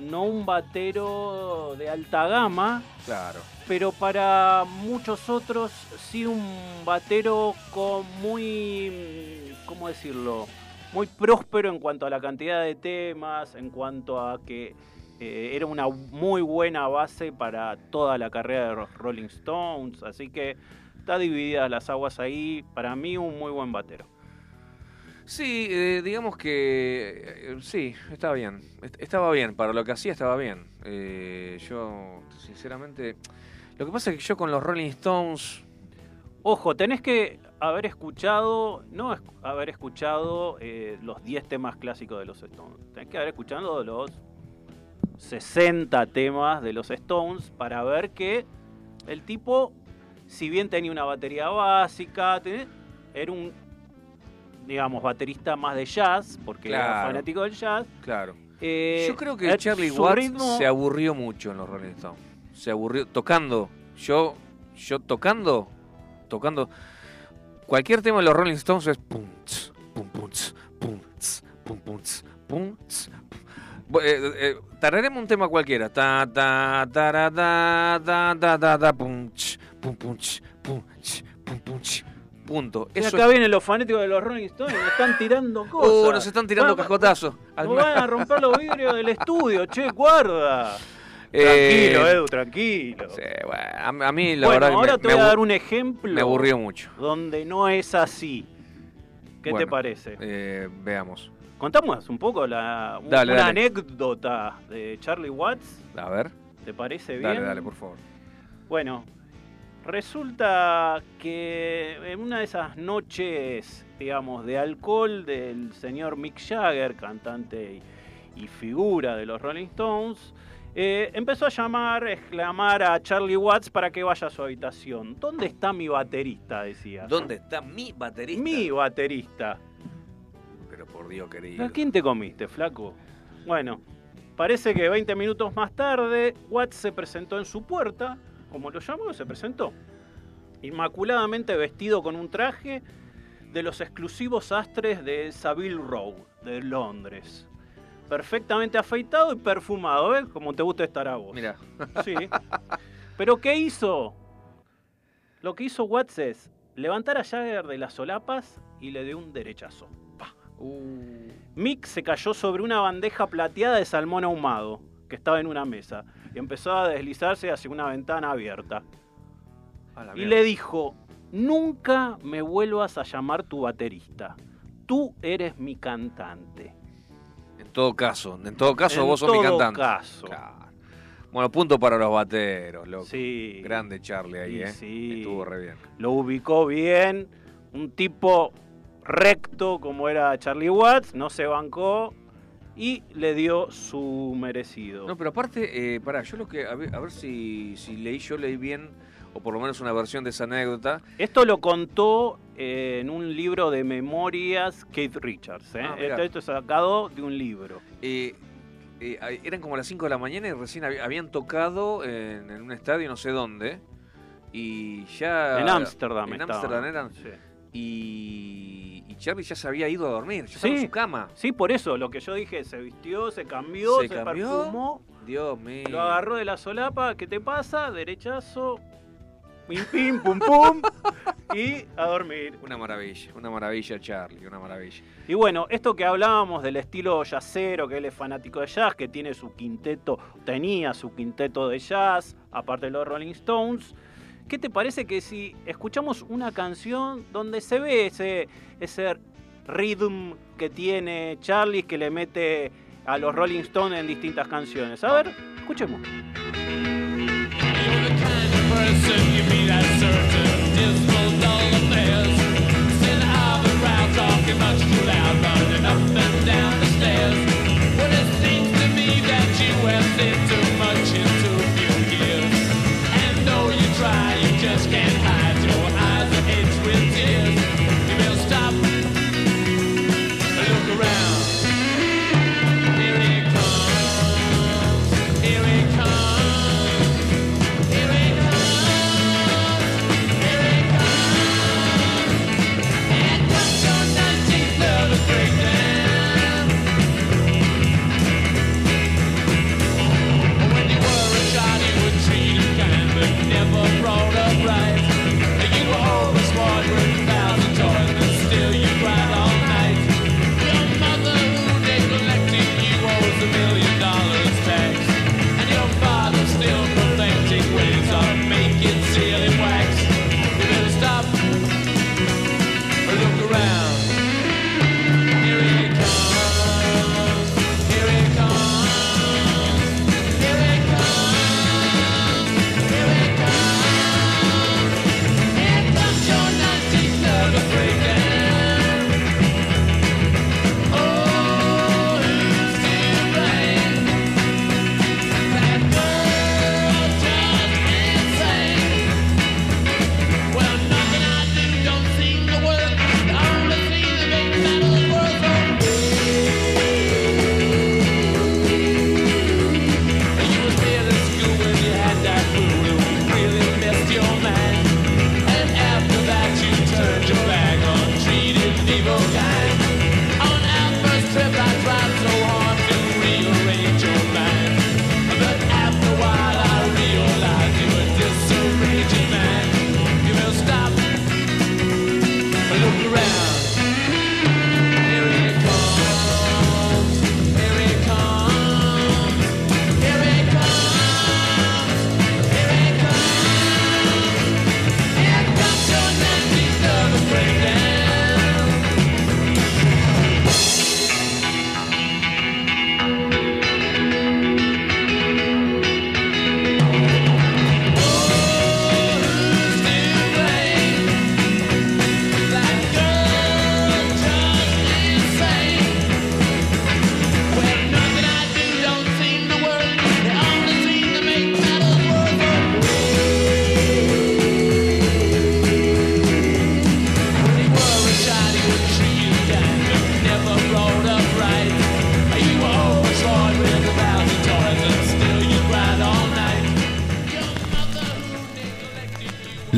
no un batero de alta gama, Claro. pero para muchos otros sí un batero con muy, ¿cómo decirlo? Muy próspero en cuanto a la cantidad de temas, en cuanto a que eh, era una muy buena base para toda la carrera de los Rolling Stones, así que está divididas las aguas ahí, para mí un muy buen batero. Sí, eh, digamos que eh, sí, estaba bien. Est- Estaba bien, para lo que hacía estaba bien. Eh, yo, sinceramente, lo que pasa es que yo con los Rolling Stones, Ojo, tenés que haber escuchado, no haber escuchado eh, los 10 temas clásicos de los Stones. Tenés que haber escuchado los 60 temas de los Stones para ver que el tipo, si bien tenía una batería básica, era un, digamos, baterista más de jazz, porque era fanático del jazz. claro. Eh, Yo creo que Charlie Watts ritmo- se aburrió mucho en los Rolling Stones. Se aburrió tocando. Yo, yo tocando, tocando. Cualquier tema de los Rolling Stones es pum, ts, pum, pum, ts, pum, pum, pum, eh, eh, tararemos un tema cualquiera. Ta, ta, tara, da, da, da, da, da, pum, ch, pum, pum, ch, pum, ch, pum, pum, ch. Punto. Y Eso acá es- vienen los fanáticos de los Rolling Stones me están tirando cosas. Uh, nos están tirando Va- cascotazos. Nos van a romper los vidrios del estudio, che, guarda. Eh, Tranquilo, Edu, tranquilo. Sí, bueno, a, a mí la bueno, verdad que ahora me- te me voy a dar un ejemplo Me aburrió mucho. donde no es así. ¿Qué te parece? Eh, veamos. Contamos un poco la, un- Dale, una dale. anécdota de Charlie Watts. A ver. ¿Te parece bien? Dale, dale, por favor. Bueno, resulta que en una de esas noches, digamos, de alcohol del señor Mick Jagger, cantante y, y figura de los Rolling Stones, eh, empezó a llamar, exclamar a Charlie Watts para que vaya a su habitación. ¿Dónde está mi baterista? decía. ¿Dónde está mi baterista? Mi baterista. Pero por Dios, querido. ¿A quién te comiste, flaco? Bueno, parece que 20 minutos más tarde, Watts se presentó en su puerta, como lo llamó, se presentó. Inmaculadamente vestido con un traje de los exclusivos astres de Savile Row, de Londres. Perfectamente afeitado y perfumado, ¿ves? Como te gusta estar a vos. Mira. Sí. Pero ¿qué hizo? Lo que hizo Watts es levantar a Jagger de las solapas y le dio un derechazo. Uh, Mick se cayó sobre una bandeja plateada de salmón ahumado que estaba en una mesa y empezó a deslizarse hacia una ventana abierta. Y le dijo, nunca me vuelvas a llamar tu baterista. Tú eres mi cantante. En todo caso, en todo caso En vos sos mi todo cantante. caso. Claro. Bueno, punto para los bateros, loco. Sí. Grande Charlie ahí, ¿eh? sí. Estuvo re bien. Lo ubicó bien. Un tipo recto como era Charlie Watts, no se bancó y le dio su merecido. No, pero aparte, eh, pará, yo lo que. A ver, a ver si, si leí, yo leí bien, o por lo menos una versión de esa anécdota. Esto lo contó eh, en un libro de memorias Keith Richards. ¿eh? Ah, esto, esto es sacado de un libro. Eh, eh, eran como las 5 de la mañana y recién hab- habían tocado en, en un estadio, no sé dónde. Y ya. en Ámsterdam. En. Ámsterdam eran. Sí. Y, y Charlie ya se había ido a dormir, ya estaba en Sí. su cama. Sí, por eso, lo que yo dije, se vistió, se cambió, se, Se cambió. perfumó, Dios mío. lo agarró de la solapa, ¿qué te pasa? Derechazo, pim pim, pum pum, y a dormir. Una maravilla, una maravilla, Charlie, una maravilla. Y bueno, esto que hablábamos del estilo jazzero, que él es fanático de jazz, que tiene su quinteto, tenía su quinteto de jazz, aparte de los Rolling Stones. ¿Qué te parece que si escuchamos una canción donde se ve ese, ese rhythm que tiene Charlie, que le mete a los Rolling Stones en distintas canciones? A ver, escuchemos. Just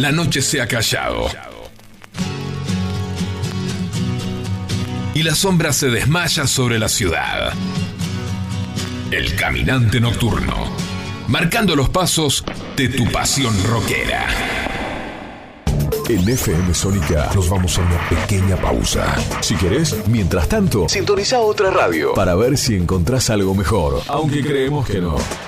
la noche se ha callado. Y la sombra se desmaya sobre la ciudad. El caminante nocturno, marcando los pasos de tu pasión rockera. En FM Sónica nos vamos a una pequeña pausa. Si querés, mientras tanto, sintoniza otra radio para ver si encontrás algo mejor. Aunque creemos que no.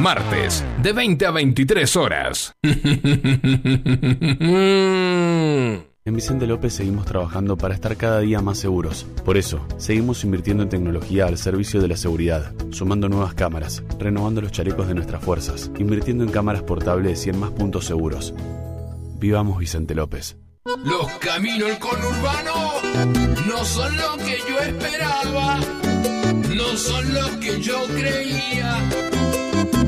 martes, de 20 a 23 horas. En Vicente López seguimos trabajando para estar cada día más seguros. Por eso, seguimos invirtiendo en tecnología al servicio de la seguridad, sumando nuevas cámaras, renovando los chalecos de nuestras fuerzas, invirtiendo en cámaras portables y en más puntos seguros. Vivamos Vicente López. Los caminos del conurbano no son lo que yo esperaba, no son lo que yo creía,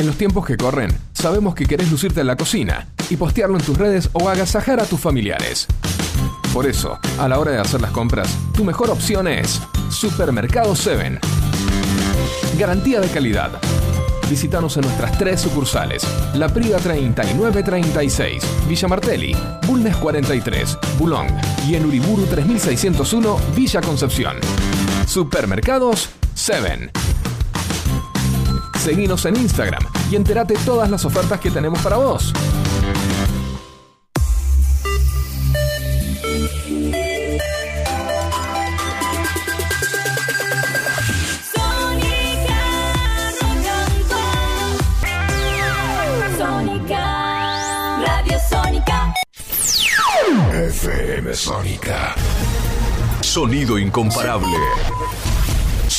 En los tiempos que corren, sabemos que querés lucirte en la cocina y postearlo en tus redes o agasajar a tus familiares. Por eso, a la hora de hacer las compras, tu mejor opción es Supermercado 7. Garantía de calidad. Visítanos en nuestras tres sucursales: La Priga 3936, Villa Martelli, Bulnes 43, Bulón y en Uriburu 3601, Villa Concepción. Supermercados 7. Seguinos en Instagram y entérate todas las ofertas que tenemos para vos. Sónica, Radio Sónica. FM Sónica. Sonido incomparable.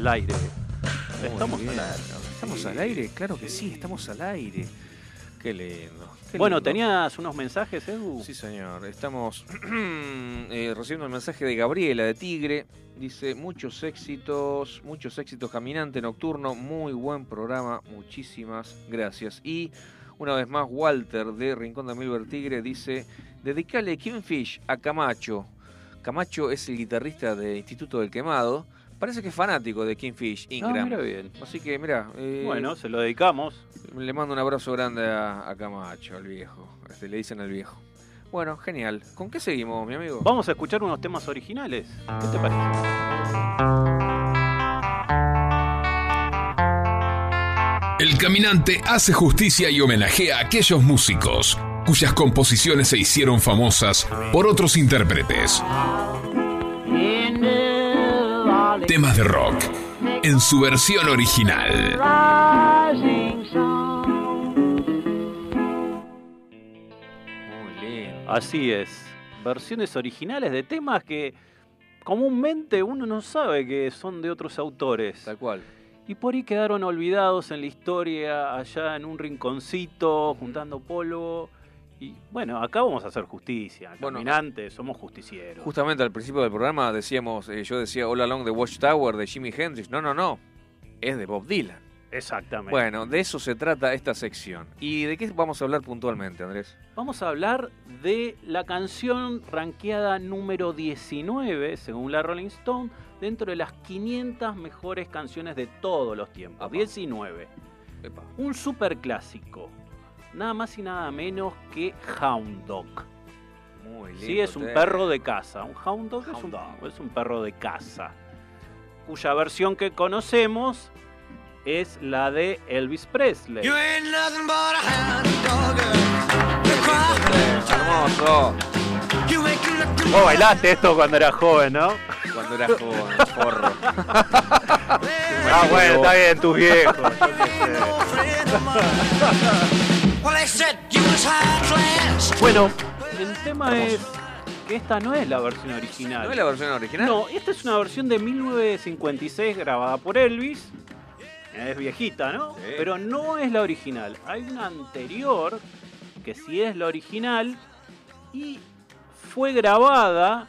Al aire. Estamos al aire. ¿Estamos al aire? Claro que sí, estamos al aire. Qué lindo. qué Bueno, lindo. ¿tenías unos mensajes, Edu? Sí, señor. Estamos eh, recibiendo el mensaje de Gabriela de Tigre. Dice, muchos éxitos, muchos éxitos, Caminante Nocturno, muy buen programa, muchísimas gracias. Y una vez más, Walter de Rincón de Milver Tigre dice, dedicale Kingfish a Camacho. Camacho es el guitarrista de Instituto del Quemado. Parece que es fanático de Kingfish, Ingram. mira bien. Así que, mira, Bueno, se lo dedicamos. le mando un abrazo grande a, a Camacho, al viejo. Este, le dicen al viejo. Bueno, genial. ¿Con qué seguimos, mi amigo? Vamos a escuchar unos temas originales. ¿Qué te parece? El caminante hace justicia y homenajea a aquellos músicos cuyas composiciones se hicieron famosas por otros intérpretes. Temas de rock en su versión original. Muy. Así es. versiones originales de temas que comúnmente uno no sabe que son de otros autores. Tal cual. Y por ahí quedaron olvidados en la historia, allá en un rinconcito, juntando polvo. Y bueno, acá vamos a hacer justicia. Bueno, Caminantes, somos justicieros. Justamente al principio del programa decíamos, eh, yo decía All Along the Watchtower de Jimi Hendrix. No, no, no. Es de Bob Dylan. Exactamente. Bueno, de eso se trata esta sección. ¿Y de qué vamos a hablar puntualmente, Andrés? Vamos a hablar de la canción rankeada número 19, según la Rolling Stone, dentro de las 500 mejores canciones de todos los tiempos. Apa. 19. Epa. Un super clásico. Nada más y nada menos que Hound Dog. Muy lindo. Sí, es un perro de casa. Un Hound Dog, es, un, dog. es un perro de casa. Cuya versión que conocemos es la de Elvis Presley. You ain't nothing but a hound dog. girl. You cry, Hermoso. Vos bailaste esto cuando eras joven, ¿no? Cuando era joven, forro. Ah, bueno, está bien, tus viejos. Bueno, el tema es que esta no es la versión original. ¿No es la versión original? No, esta es una versión de 1956 grabada por Elvis. Es viejita, ¿no? Sí. Pero no es la original. Hay una anterior que sí es la original y fue grabada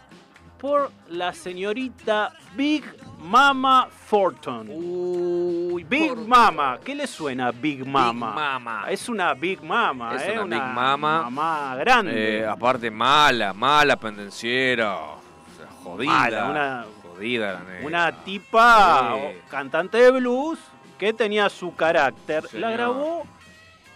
por la señorita Big Mama Thornton. Uy, Big por- Mama, ¿qué le suena Big Mama? Big Mama. Es una Big Mama, Es ¿eh? una Big Mama. mamá grande. Eh, aparte mala, mala, pendenciera. o sea, jodida. Mala, una- Jodida la negra. Una tipa Sí. cantante de blues que tenía su carácter. Señor. La grabó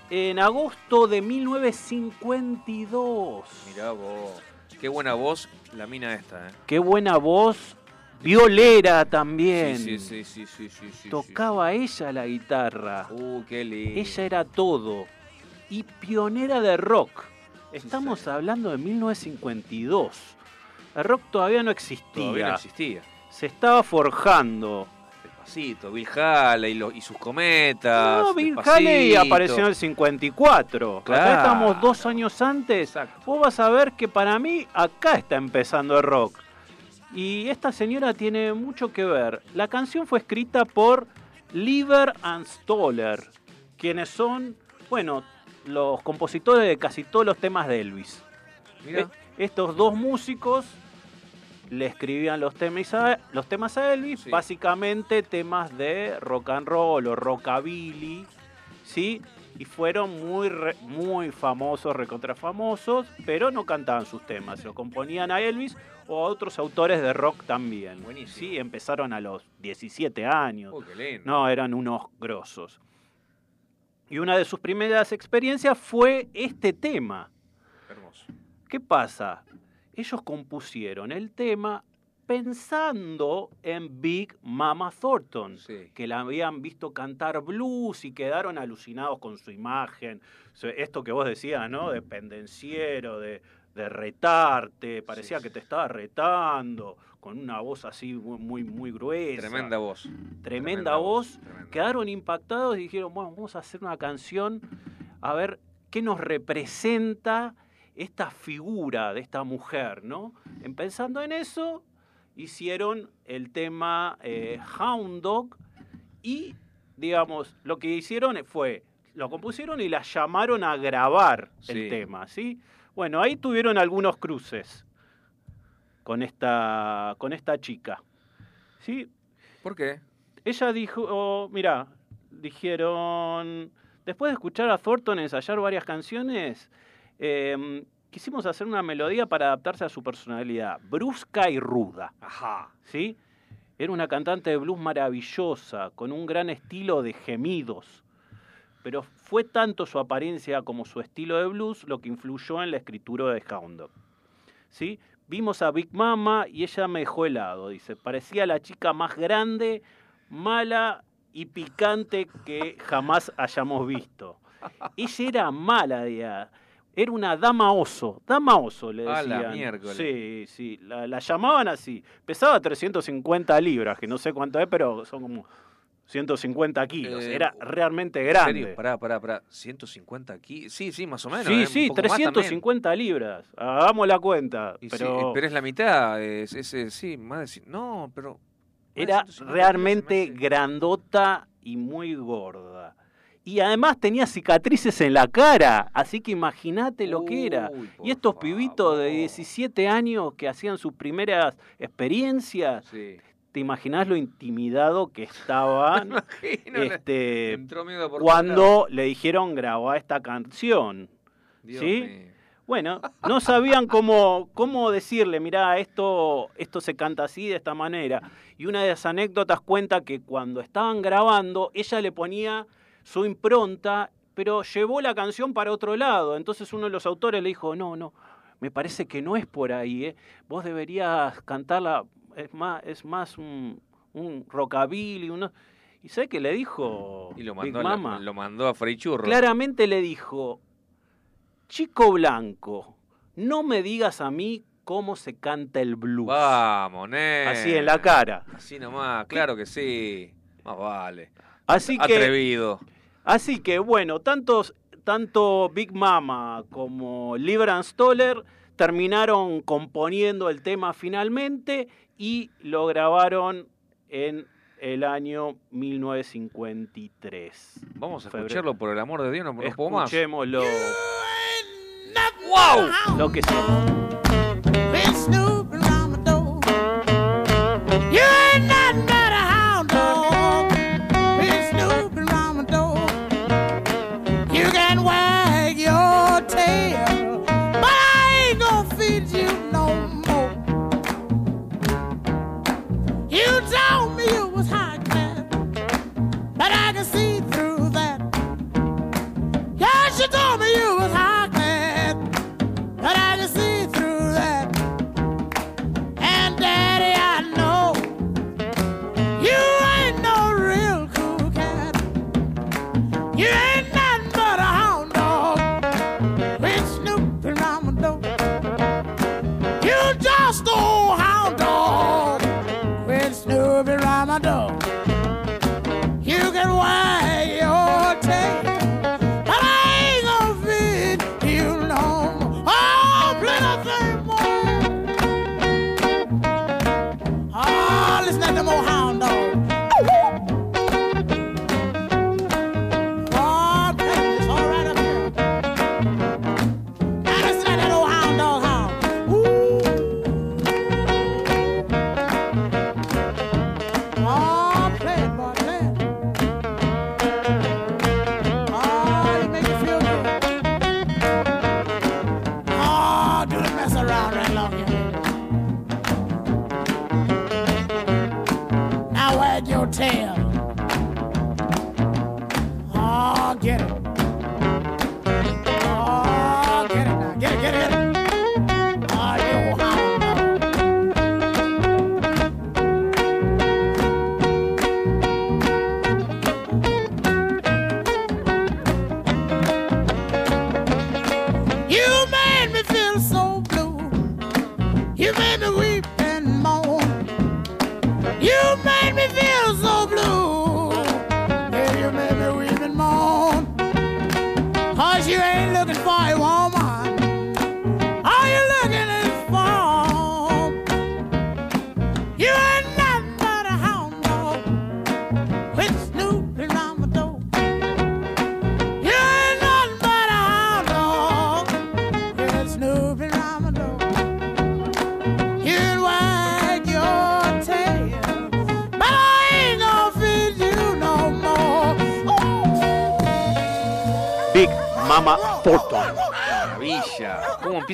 en agosto de 1952. Mirá vos. Qué buena voz la mina esta, ¿eh? Qué buena voz. Violera también. Sí, sí, sí, sí, sí, sí, Tocaba ella la guitarra. Uh, qué lindo. Ella era todo. Y pionera de rock. Estamos hablando de 1952. El rock todavía no existía. Todavía no existía. Se estaba forjando. Despacito, Bill Haley y, lo- y sus cometas. No, Bill Despacito. Haley apareció en el 54. Claro. Acá estamos dos años antes. Exacto. Vos vas a ver que para mí acá está empezando el rock. Y esta señora tiene mucho que ver. La canción fue escrita por Lieber and Stoller, quienes son, bueno, los compositores de casi todos los temas de Elvis. Mirá. Eh, Estos dos músicos le escribían los temas a, los temas a Elvis, Sí. básicamente temas de rock and roll o rockabilly, ¿sí? Y fueron muy, re- muy famosos, recontra famosos, pero no cantaban sus temas, lo componían a Elvis o a otros autores de rock también. Buenísimo. Sí, empezaron a los 17 años. Uh, qué lindo. No, eran unos grosos. Y una de sus primeras experiencias fue este tema. Hermoso. ¿Qué pasa? Ellos compusieron el tema pensando en Big Mama Thornton, Sí. que la habían visto cantar blues y quedaron alucinados con su imagen. Esto que vos decías, ¿no? De pendenciero, de, de retarte, parecía Sí, que te estaba retando, con una voz así muy, muy, gruesa. Tremenda voz. Tremenda, Tremenda voz. voz, tremenda. Quedaron impactados y dijeron, bueno, vamos a hacer una canción a ver qué nos representa esta figura de esta mujer, ¿no? En pensando en eso, hicieron el tema eh, Hound Dog y, digamos, lo que hicieron fue, lo compusieron y la llamaron a grabar el tema, ¿sí? Bueno, ahí tuvieron algunos cruces con esta, con esta chica, ¿sí? ¿Por qué? Ella dijo, oh, mira, dijeron, después de escuchar a Thornton ensayar varias canciones, eh, quisimos hacer una melodía para adaptarse a su personalidad, brusca y ruda. Ajá. ¿sí? Era una cantante de blues maravillosa, con un gran estilo de gemidos. Pero fue tanto su apariencia como su estilo de blues lo que influyó en la escritura de Hound Dog. ¿Sí? Vimos a Big Mama y ella me dejó helado, dice. Parecía la chica más grande, mala y picante que jamás hayamos visto. Ella era mala, diga. Era una dama oso, dama oso le decían. la miércoles. Sí, sí, la, la llamaban así. Pesaba 350 libras, que no sé cuánto es, pero son como 150 kilos. Eh, Era realmente ¿En grande. serio? Pará, pará, pará. 150 aquí. Sí, sí, más o menos. sí, eh, sí, poco más también. 350 libras. Hagamos la cuenta. Y sí, pero pero es la mitad. Es, es- es- sí, más de. No, pero. era 150 kilos se me realmente grandota y muy gorda. Y además tenía cicatrices en la cara, así que imagínate lo que era. Y estos pibitos de favor. 17 años que hacían sus primeras experiencias, Sí. ¿te imaginás lo intimidado que estaban este, entró miedo por todos lados. cuando le dijeron grabar esta canción? Dios ¿sí? mío. Bueno, no sabían cómo, cómo decirle, mirá, esto, esto se canta así, de esta manera. Y una de las anécdotas cuenta que cuando estaban grabando, ella le ponía su impronta, pero llevó la canción para otro lado. Entonces uno de los autores le dijo, no, no, me parece que no es por ahí, ¿eh? vos deberías cantarla, es más, es más un, un rockabilly, uno... ¿Y sabe qué le dijo Y lo mandó, Mama? lo mandó a Frey Churro. Claramente le dijo, chico blanco, no me digas a mí cómo se canta el blues. Vamos, ne. Así en la cara. Así nomás, claro que sí. Más vale. Así que, Atrevido. Así que bueno, tantos, tanto Big Mama como Libran Stoller terminaron componiendo el tema finalmente y lo grabaron en el año 1953. Vamos a Febrero. escucharlo por el amor de Dios, no, no puedo más. Escuchémoslo. ¡Wow! Lo que sea.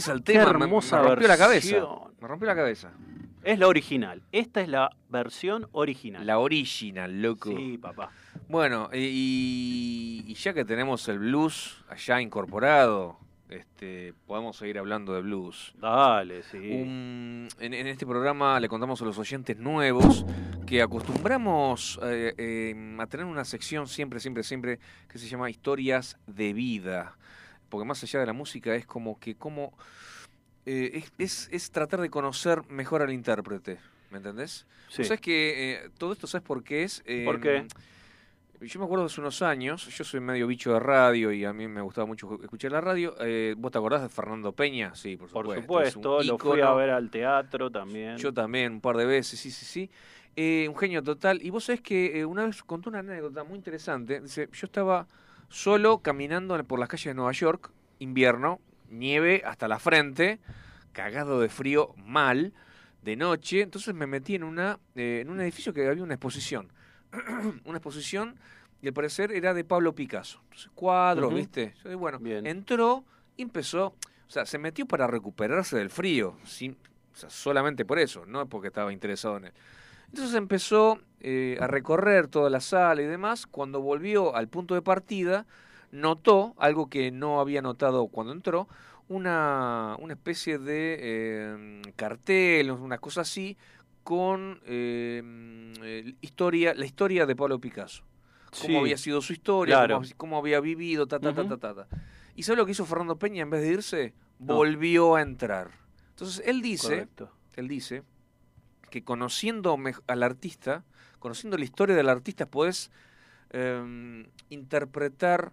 Empieza el Qué tema? Me- me, hermosa rompió la cabeza. Me rompió la cabeza. Es la original. Esta es la versión original. La original, loco. Sí, papá. Bueno, y, y ya que tenemos el blues allá incorporado, este, podemos seguir hablando de blues. Dale, sí. En este programa le contamos a los oyentes nuevos que acostumbramos eh, eh, a tener una sección siempre, siempre, siempre que se llama Historias de Vida. Porque más allá de la música es como que como eh, es, es- es tratar de conocer mejor al intérprete, ¿me entendés? Sí. ¿Sabes que todo esto sabes por qué es? Eh, ¿Por qué? yo me acuerdo hace unos años, yo soy medio bicho de radio y a mí me gustaba mucho escuchar la radio. Eh, ¿Vos te acordás de Fernando Peña? Sí, por Por supuesto. supuesto, es un lo fui a ver al teatro también. Yo también, un par de veces, sí, sí, sí. Eh, un genio total. Y vos sabés que eh, una vez contó una anécdota muy interesante. Dice, yo estaba solo caminando por las calles de Nueva York, invierno, nieve hasta la frente, cagado de frío mal, de noche. Entonces me metí en, una, eh, en un edificio que había una exposición. una exposición y al parecer era de Pablo Picasso. Entonces, cuadros. ¿viste? Yo, bueno, Bien. entró y empezó, o sea, se metió para recuperarse del frío, sin, o sea, solamente por eso, no porque estaba interesado en él. Entonces empezó eh, a recorrer toda la sala y demás. Cuando volvió al punto de partida, notó algo que no había notado cuando entró, una, una especie de eh, cartel, una cosa así, con eh, historia, la historia de Pablo Picasso. Cómo Sí. había sido su historia, Claro. cómo, cómo había vivido, ta, ta, ta, ta, ta, ta. ¿Y sabe lo que hizo Fernando Peña? En vez de irse, volvió a entrar. Entonces él dice, Correcto. él dice que conociendo al artista, conociendo la historia del artista, podés em, interpretar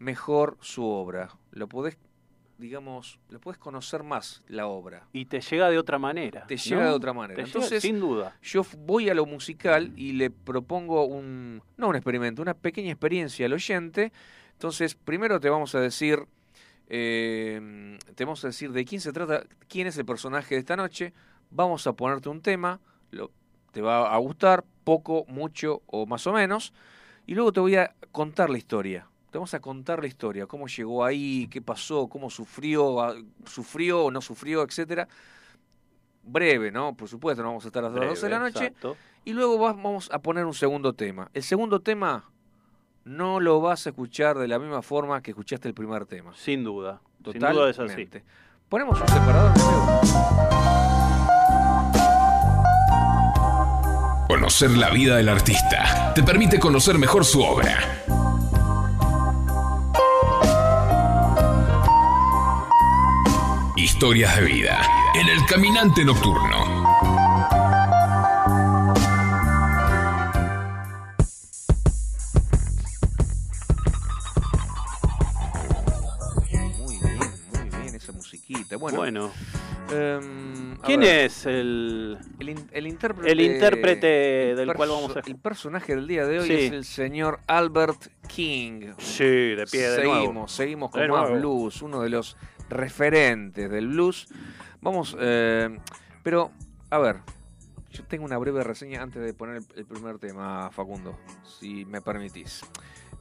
mejor su obra. Lo podés, digamos, lo podés conocer más la obra. Y te llega de otra manera. Te ¿no? llega de otra manera. Te llega- Entonces, sin duda. yo voy a lo musical y le propongo un, no un experimento, una pequeña experiencia al oyente. Entonces, primero te vamos a decir, eh, te vamos a decir de quién se trata, quién es el personaje de esta noche. Vamos a ponerte un tema, lo- te va a gustar, poco, mucho o más o menos. Y luego te voy a contar la historia. Te vamos a contar la historia, cómo llegó ahí, qué pasó, cómo sufrió, sufrió o no sufrió, etcétera. Breve, ¿no? Por supuesto, no vamos a estar hasta las 12 de la noche. exacto. Y luego vamos a poner un segundo tema. El segundo tema no lo vas a escuchar de la misma forma que escuchaste el primer tema. Sin duda. Sin duda es así. Ponemos un separador nuevo. Conocer la vida del artista te permite conocer mejor su obra. Historias de vida en el caminante nocturno. Muy bien, muy bien esa musiquita. Bueno, Bueno. Em, ¿Quién ver, es el, el, in- el intérprete? el intérprete el del cual vamos a El personaje del día de hoy Sí. es el señor Albert King. Sí, de pie de seguimos, nuevo. seguimos con De más nuevo. blues, uno de los referentes del blues. Vamos, eh, pero, a ver, yo tengo una breve reseña antes de poner el, primer tema, Facundo, si me permitís.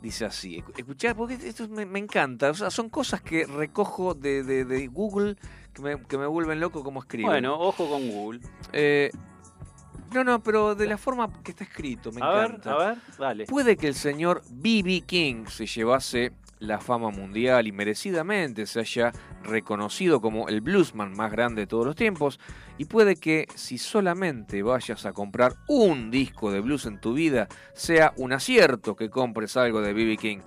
Dice así, escu- escuchá, porque esto me, me encanta, o sea, son cosas que recojo de, de- de Google que me, que me vuelven loco como escribo. Bueno, ojo con Google. Eh, no, no, pero de la forma que está escrito, me a ver, encanta. a ver, dale. Puede que el señor B.B. King se llevase la fama mundial y merecidamente se haya reconocido como el bluesman más grande de todos los tiempos, y puede que si solamente vayas a comprar un disco de blues en tu vida, sea un acierto que compres algo de B.B. King.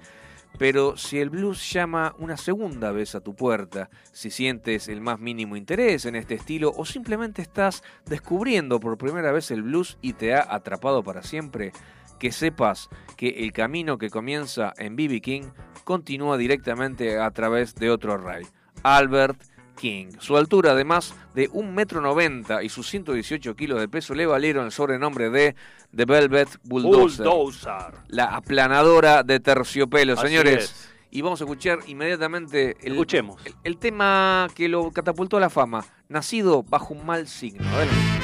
Pero si el blues llama una segunda vez a tu puerta, si sientes el más mínimo interés en este estilo o simplemente estás descubriendo por primera vez el blues y te ha atrapado para siempre, que sepas que el camino que comienza en B.B. King continúa directamente a través de otro rey, Albert King. Su altura, además de 1,90 m y sus 118 kilos de peso, le valieron el sobrenombre de The Velvet Bulldozer. Bulldozer. La aplanadora de terciopelo, Así señores. es. Y vamos a escuchar inmediatamente el, Escuchemos. el, el tema que lo catapultó a la fama, nacido bajo un mal signo. Adelante.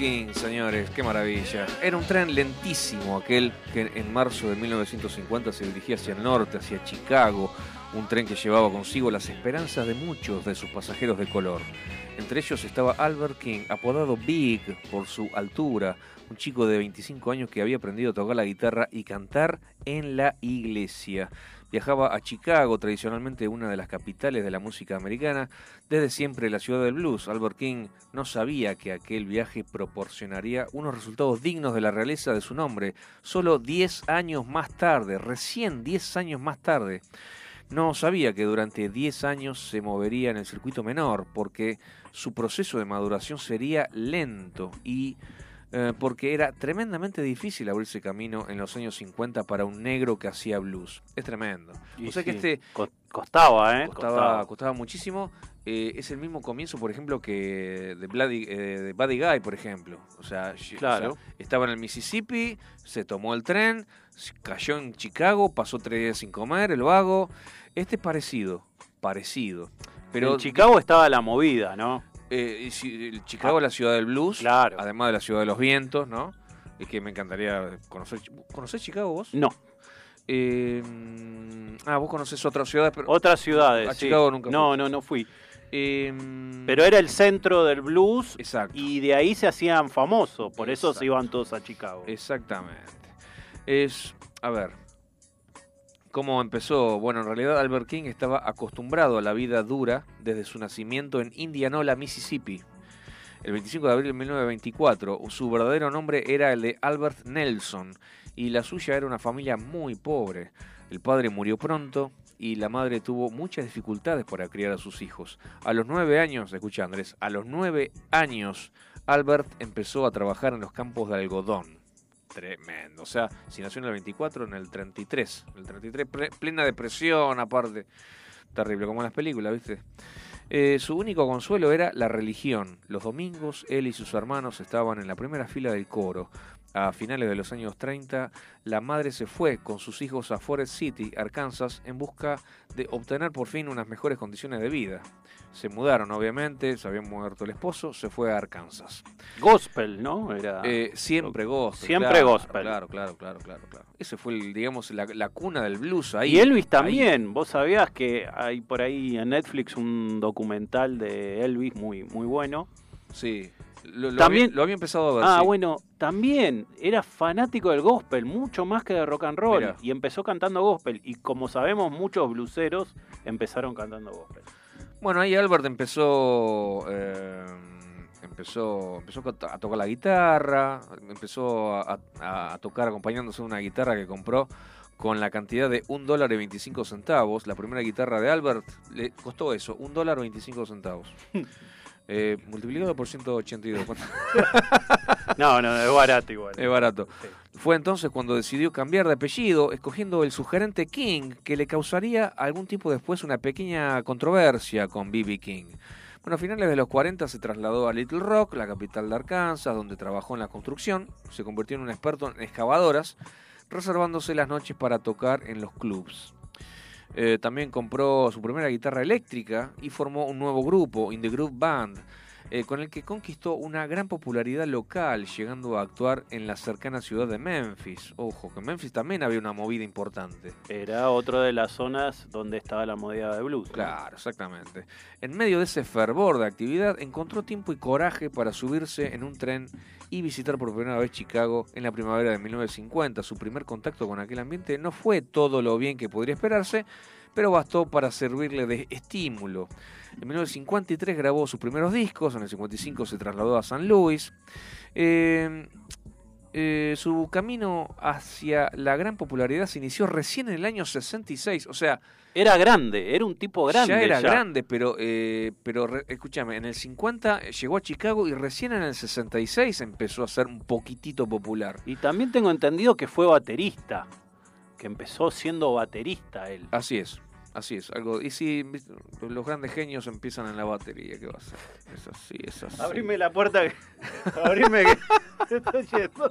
King, señores, qué maravilla. Era un tren lentísimo aquel que en marzo de 1950 se dirigía hacia el norte, hacia Chicago, un tren que llevaba consigo las esperanzas de muchos de sus pasajeros de color. Entre ellos estaba Albert King, apodado Big por su altura, un chico de 25 años que había aprendido a tocar la guitarra y cantar en la iglesia. Viajaba a Chicago, tradicionalmente una de las capitales de la música americana, desde siempre la ciudad del blues. Albert King no sabía que aquel viaje proporcionaría unos resultados dignos de la realeza de su nombre, solo 10 años más tarde, recién 10 años más tarde. No sabía que durante 10 años se movería en el circuito menor, porque su proceso de maduración sería lento y eh, porque era tremendamente difícil abrirse camino en los años 50 para un negro que hacía blues. Es tremendo. Y o sea que sí, este co- costaba, ¿eh? costaba, Costaba. costaba muchísimo. Eh, es el mismo comienzo, por ejemplo, que de, Bloody, eh, de Buddy Guy, por ejemplo. O sea, o Claro. sea, estaba en el Mississippi, se tomó el tren, cayó en Chicago, pasó tres días sin comer, el vago. Este es parecido, parecido. Pero en Chicago estaba la movida, ¿no? Eh, si- el Chicago es la ciudad del blues, Claro. además de la ciudad de los vientos, ¿no? Es que me encantaría conocer. ¿Conocés Chicago vos? No. Eh, ah, vos conocés otras ciudades, pero. Otras ciudades. A sí. Chicago nunca No, fui. no, no fui. Eh, Pero era el centro del blues Exacto. y de ahí se hacían famosos. Por eso Exacto. se iban todos a Chicago. Exactamente. Es, a ver, ¿cómo empezó? Bueno, en realidad Albert King estaba acostumbrado a la vida dura desde su nacimiento en Indianola, Mississippi. El 25 de abril de 1924, su verdadero nombre era el de Albert Nelson y la suya era una familia muy pobre. El padre murió pronto y la madre tuvo muchas dificultades para criar a sus hijos. A los nueve años, escucha Andrés, a los nueve años Albert empezó a trabajar en los campos de algodón. Tremendo. O sea, si nació en el 24, en el 33. En el 33, pre- plena depresión, aparte. Terrible, como en las películas, ¿viste? Eh, su único consuelo era la religión. Los domingos, él y sus hermanos estaban en la primera fila del coro. A finales de los años 30, la madre se fue con sus hijos a Forest City, Arkansas, en busca de obtener por fin unas mejores condiciones de vida. Se mudaron, obviamente, se había muerto el esposo, se fue a Arkansas. Gospel, ¿no? Era. Eh, siempre gospel. Siempre claro, gospel. Claro, claro, claro, claro, claro. Ese fue, el, digamos, la, la cuna del blues ahí. y Elvis ahí. también. Vos sabías que hay por ahí en Netflix un documental de Elvis muy, muy bueno. Sí. Lo, lo También- había, lo había empezado a ver. Ah, sí. bueno, también era fanático del gospel, mucho más que de rock and roll. Mirá. Y empezó cantando gospel. Y como sabemos, muchos bluseros empezaron cantando gospel. Bueno, ahí Albert empezó. eh, empezó empezó a tocar la guitarra, empezó a, a- a tocar acompañándose de una guitarra que compró con la cantidad de un dólar y 25 centavos. La primera guitarra de Albert le costó eso, un dólar y 25 centavos. Eh, multiplicado por 182. ¿cuánto? No, no, es barato igual. Es barato. Sí. Fue entonces cuando decidió cambiar de apellido, escogiendo el sugerente King, que le causaría algún tiempo después una pequeña controversia con B.B. King. Bueno, a finales de los 40 se trasladó a Little Rock, la capital de Arkansas, donde trabajó en la construcción. Se convirtió en un experto en excavadoras, reservándose las noches para tocar en los clubs. Eh, también compró su primera guitarra eléctrica y formó un nuevo grupo, In the Groove Band, eh, con el que conquistó una gran popularidad local, llegando a actuar en la cercana ciudad de Memphis. Ojo, que en Memphis también había una movida importante. Era otro de las zonas donde estaba la movida de blues. ¿no? Claro, exactamente. En medio de ese fervor de actividad, encontró tiempo y coraje para subirse en un tren y visitar por primera vez Chicago en la primavera de 1950. Su primer contacto con aquel ambiente no fue todo lo bien que podría esperarse, pero bastó para servirle de estímulo. En 1953 grabó sus primeros discos, en el 55 se trasladó a San Luis. Eh, eh, su camino hacia la gran popularidad se inició recién en el año 66, o sea, Era grande, era un tipo grande. ya era grande, pero, eh, pero re- escúchame, en el 50 llegó a Chicago y recién en el 66 empezó a ser un poquitito popular. Y también tengo entendido que fue baterista. Que empezó siendo baterista él. Así es, así es. Algo, y viste, los grandes genios empiezan en la batería, ¿qué va a ser? Es así, es así. Abrime la puerta. Abrime que. estoy yendo.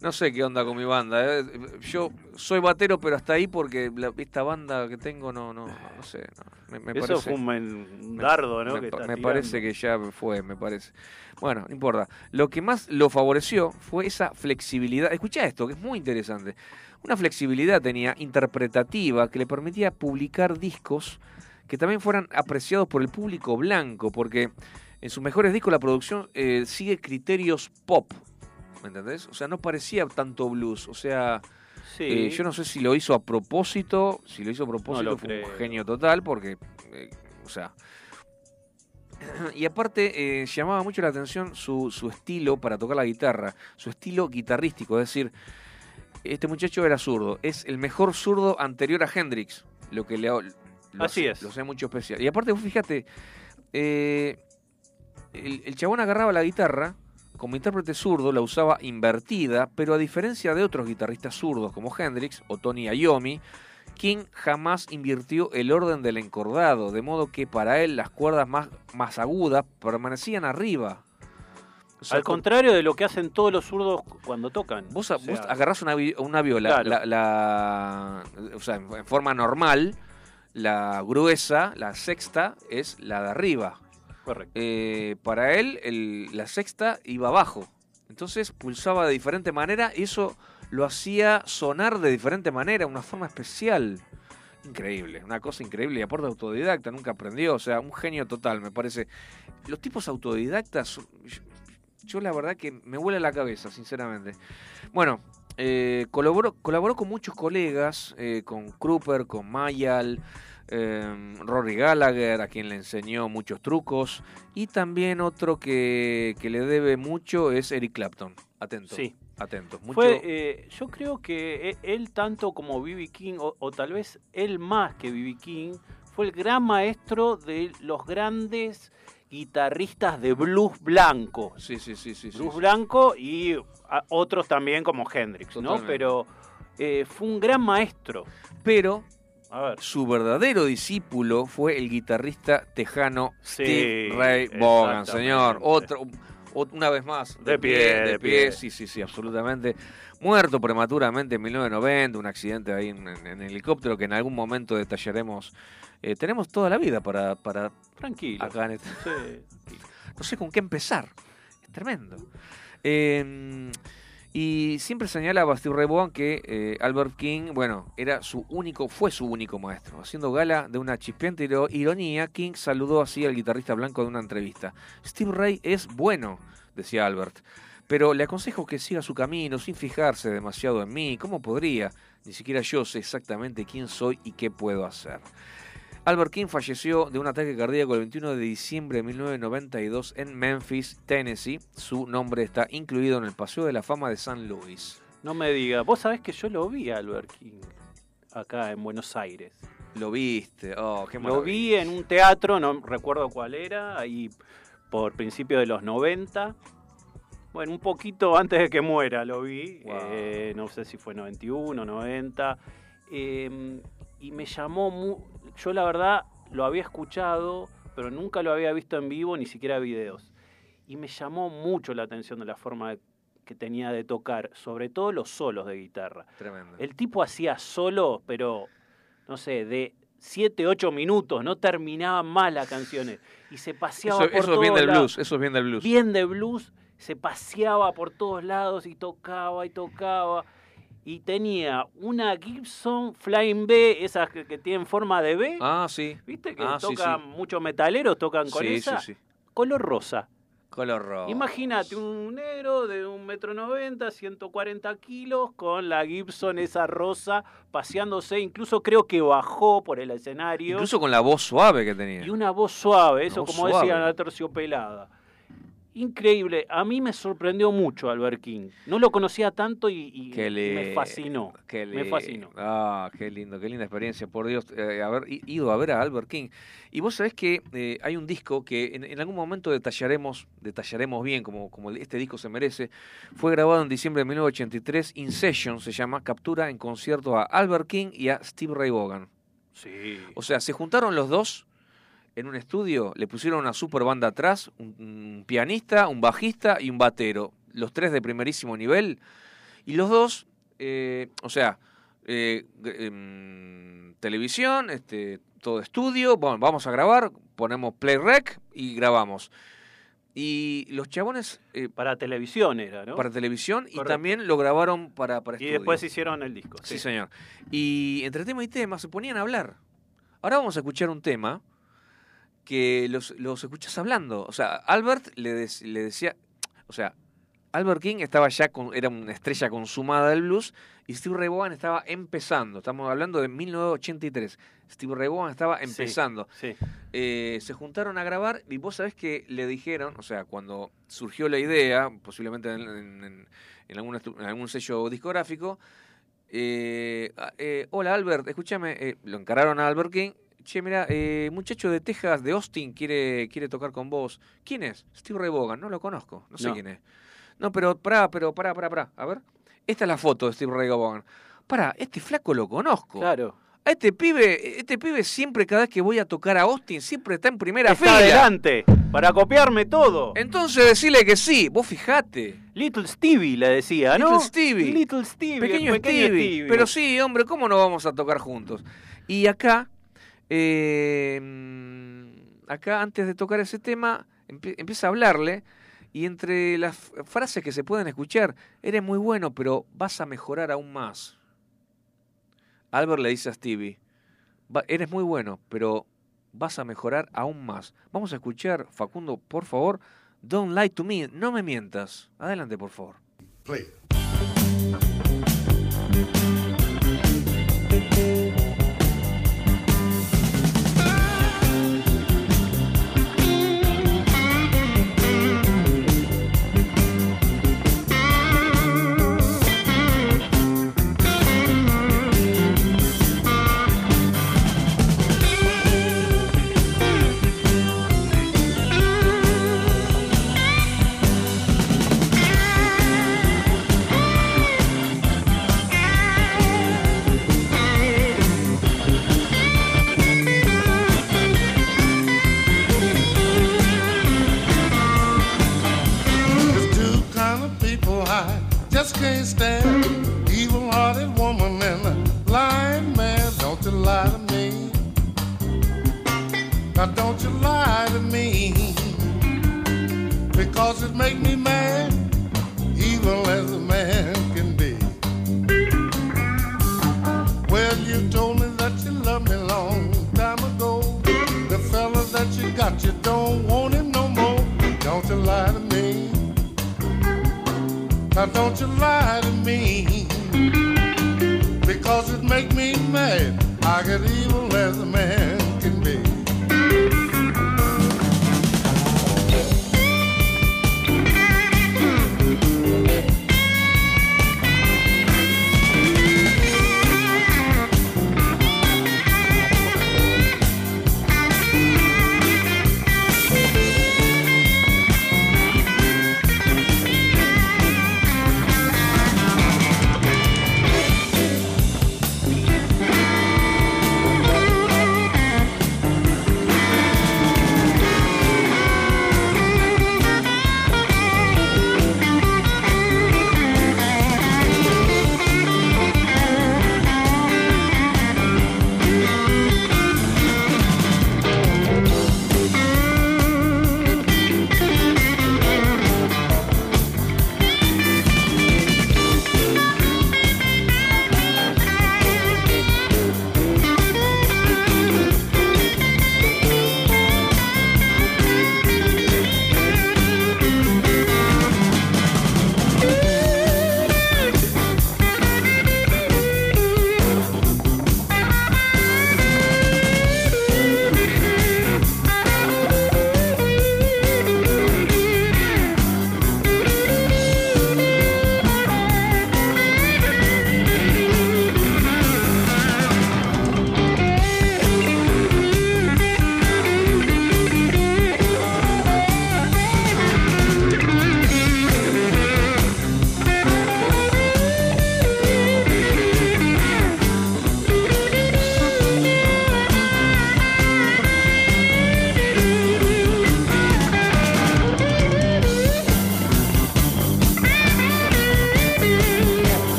No sé qué onda con mi banda. eh. Yo soy batero, pero hasta ahí porque la- esta banda que tengo no, no, no sé. no. Me, me Eso parece, fue un, dardo, ¿no? Me, que estás me parece que ya fue, me parece. Bueno, no importa. Lo que más lo favoreció fue esa flexibilidad. Escucha esto, que es muy interesante. Una flexibilidad tenía interpretativa que le permitía publicar discos que también fueran apreciados por el público blanco, porque en sus mejores discos la producción eh, sigue criterios pop. ¿Me entendés? O sea, no parecía tanto blues. O sea, Sí. eh, yo no sé si lo hizo a propósito. Si lo hizo a propósito, fue un genio total, porque, eh, o sea. Y aparte, llamaba mucho la atención su, su estilo para tocar la guitarra, su estilo guitarrístico. Es decir, este muchacho era zurdo. Es el mejor zurdo anterior a Hendrix, lo que le lo Así hace- es. Lo hace mucho especial. Y aparte, vos fíjate, eh, el, el chabón agarraba la guitarra, como intérprete zurdo, la usaba invertida, pero a diferencia de otros guitarristas zurdos como Hendrix o Tony Iommi, King jamás invirtió el orden del encordado, de modo que para él las cuerdas más, más agudas permanecían arriba. O sea, Al con- contrario de lo que hacen todos los zurdos cuando tocan. Vos, O vos sea, agarrás una, una viola, Claro. la, la- o sea, en en forma normal, la gruesa, la sexta, es la de arriba. Correcto. Eh, para él, el- la sexta iba abajo. Entonces pulsaba de diferente manera y eso lo hacía sonar de diferente manera, una forma especial. Increíble, una cosa increíble. Y aparte autodidacta, nunca aprendió. O sea, un genio total, me parece. Los tipos autodidactas, yo, la verdad que me vuela la cabeza, sinceramente. Bueno, eh, colaboró, colaboró con muchos colegas, eh, con Kruper, con Mayal, eh, Rory Gallagher, a quien le enseñó muchos trucos, y también otro que, que le debe mucho es Eric Clapton. Atento. Sí. Atento. Mucho, Fue, eh, yo creo que e- él tanto como B.B. King, o, o tal vez él más que B.B. King, fue el gran maestro de los grandes guitarristas de blues blanco. Sí, sí, sí, sí. Blues sí. blanco y a- otros también como Hendrix, ¿no? Pero eh, fue un gran maestro. Pero A ver. su verdadero discípulo fue el guitarrista tejano Sí, Steve Ray Vaughan, señor. Otro, una vez más. De pie, de pie. Sí, sí, sí, absolutamente. Muerto prematuramente en 1990, un accidente ahí en, en- en helicóptero que en algún momento detallaremos. Eh, tenemos toda la vida para, para Tranquilo. acá en este- Sí. no sé con qué empezar. Es tremendo. Eh, y siempre señalaba Steve Ray Vaughan que eh, Albert King, bueno, era su único, fue su único maestro. Haciendo gala de una chispeante iro- ironía, King saludó así al guitarrista blanco de una entrevista. Steve Ray es bueno, decía Albert, pero le aconsejo que siga su camino sin fijarse demasiado en mí. ¿Cómo podría? Ni siquiera yo sé exactamente quién soy y qué puedo hacer. Albert King falleció de un ataque cardíaco el 21 de diciembre de 1992 en Memphis, Tennessee. Su nombre está incluido en el Paseo de la Fama de San Luis. No me diga. Vos sabés que yo lo vi a Albert King acá en Buenos Aires. Lo viste, oh, qué Lo maravilla. vi en un teatro, no recuerdo cuál era, ahí por principio de los 90. Bueno, un poquito antes de que muera lo vi, Wow. eh, no sé si fue 91, 90. eh, y me llamó, mu- yo la verdad lo había escuchado, pero nunca lo había visto en vivo, ni siquiera videos. Y me llamó mucho la atención de la forma que tenía de tocar, sobre todo los solos de guitarra. Tremendo. El tipo hacía solo, pero no sé, de 7, 8 minutos, no terminaban más las canciones. Y se paseaba Eso, por eso es bien todos del lados. blues, eso es bien del blues. Bien de blues, se paseaba por todos lados y tocaba y tocaba. Y tenía una Gibson Flying B, esas que, que tienen forma de B. Ah, sí. ¿Viste que Ah, tocan sí. muchos metaleros, tocan con Sí, esa? sí, sí. Color rosa. Color rojo. Imagínate un negro de un metro noventa, 140 kilos, con la Gibson esa rosa, paseándose, incluso creo que bajó por el escenario. Incluso con la voz suave que tenía. Y una voz suave, eso voz como suave. decían la terciopelada. Increíble, a mí me sorprendido mucho Albert King. No lo conocía tanto y, y Qué me fascinó. qué me li- fascinó. Ah, qué lindo, qué linda experiencia, por Dios, eh, haber i- ido a ver a Albert King. Y vos sabés que eh, hay un disco que en, en algún momento detallaremos, detallaremos bien, como, como este disco se merece. Fue grabado en diciembre de 1983, In Session se llama, captura en concierto a Albert King y a Steve Ray Vaughan. Sí. O sea, se juntaron los dos en un estudio, le pusieron una super banda atrás, un, un pianista, un bajista y un batero, los tres de primerísimo nivel, Y los dos, eh, o sea, eh, em, televisión, este, todo estudio, bueno, vamos a grabar, ponemos play rec y grabamos. Y los chabones... eh, Para televisión era, ¿no? Para televisión y también lo grabaron para, para y estudio. después hicieron el disco. Sí, señor. Y entre tema y tema se ponían a hablar. Ahora vamos a escuchar un tema que los, los escuchas hablando. O sea, Albert le, le decía. O sea, Albert King estaba ya con, era una estrella consumada del blues y Steve Ray Vaughan estaba empezando. Estamos hablando de 1983. Steve Ray Vaughan estaba empezando. Sí. Eh, se juntaron a grabar y vos sabés que le dijeron, o sea, cuando surgió la idea, posiblemente en, en- en- en algún sello discográfico, eh, ah, eh, hola Albert, escúchame, eh, lo encararon a Albert King. Che, mira, eh, muchacho de Texas, de Austin, quiere, quiere tocar con vos. ¿Quién es? Steve Ray Vaughan, no lo conozco, no sé No. quién es. No, pero pará, pero pará, pará, pará. A ver, esta es la foto de Steve Ray Vaughan. Pará, este flaco lo conozco. Claro. A este pibe, este pibe siempre, cada vez que voy a tocar a Austin, siempre está en primera Está fila. adelante, para copiarme todo. Entonces decirle que sí, vos fijate. Little Stevie le decía, ¿no? Little Stevie. Little Stevie. Pequeño Stevie. Stevie. Pero sí, hombre, ¿cómo no vamos a tocar juntos? Y acá, mm, acá antes de tocar ese tema, empie- empieza a hablarle. Y entre las frases que se pueden escuchar, eres muy bueno, pero vas a mejorar aún más. Albert le dice a Stevie, "Va- eres muy bueno, pero vas a mejorar aún más. Vamos a escuchar, Facundo, por favor, Don't Lie to Me, no me mientas. Adelante, por favor.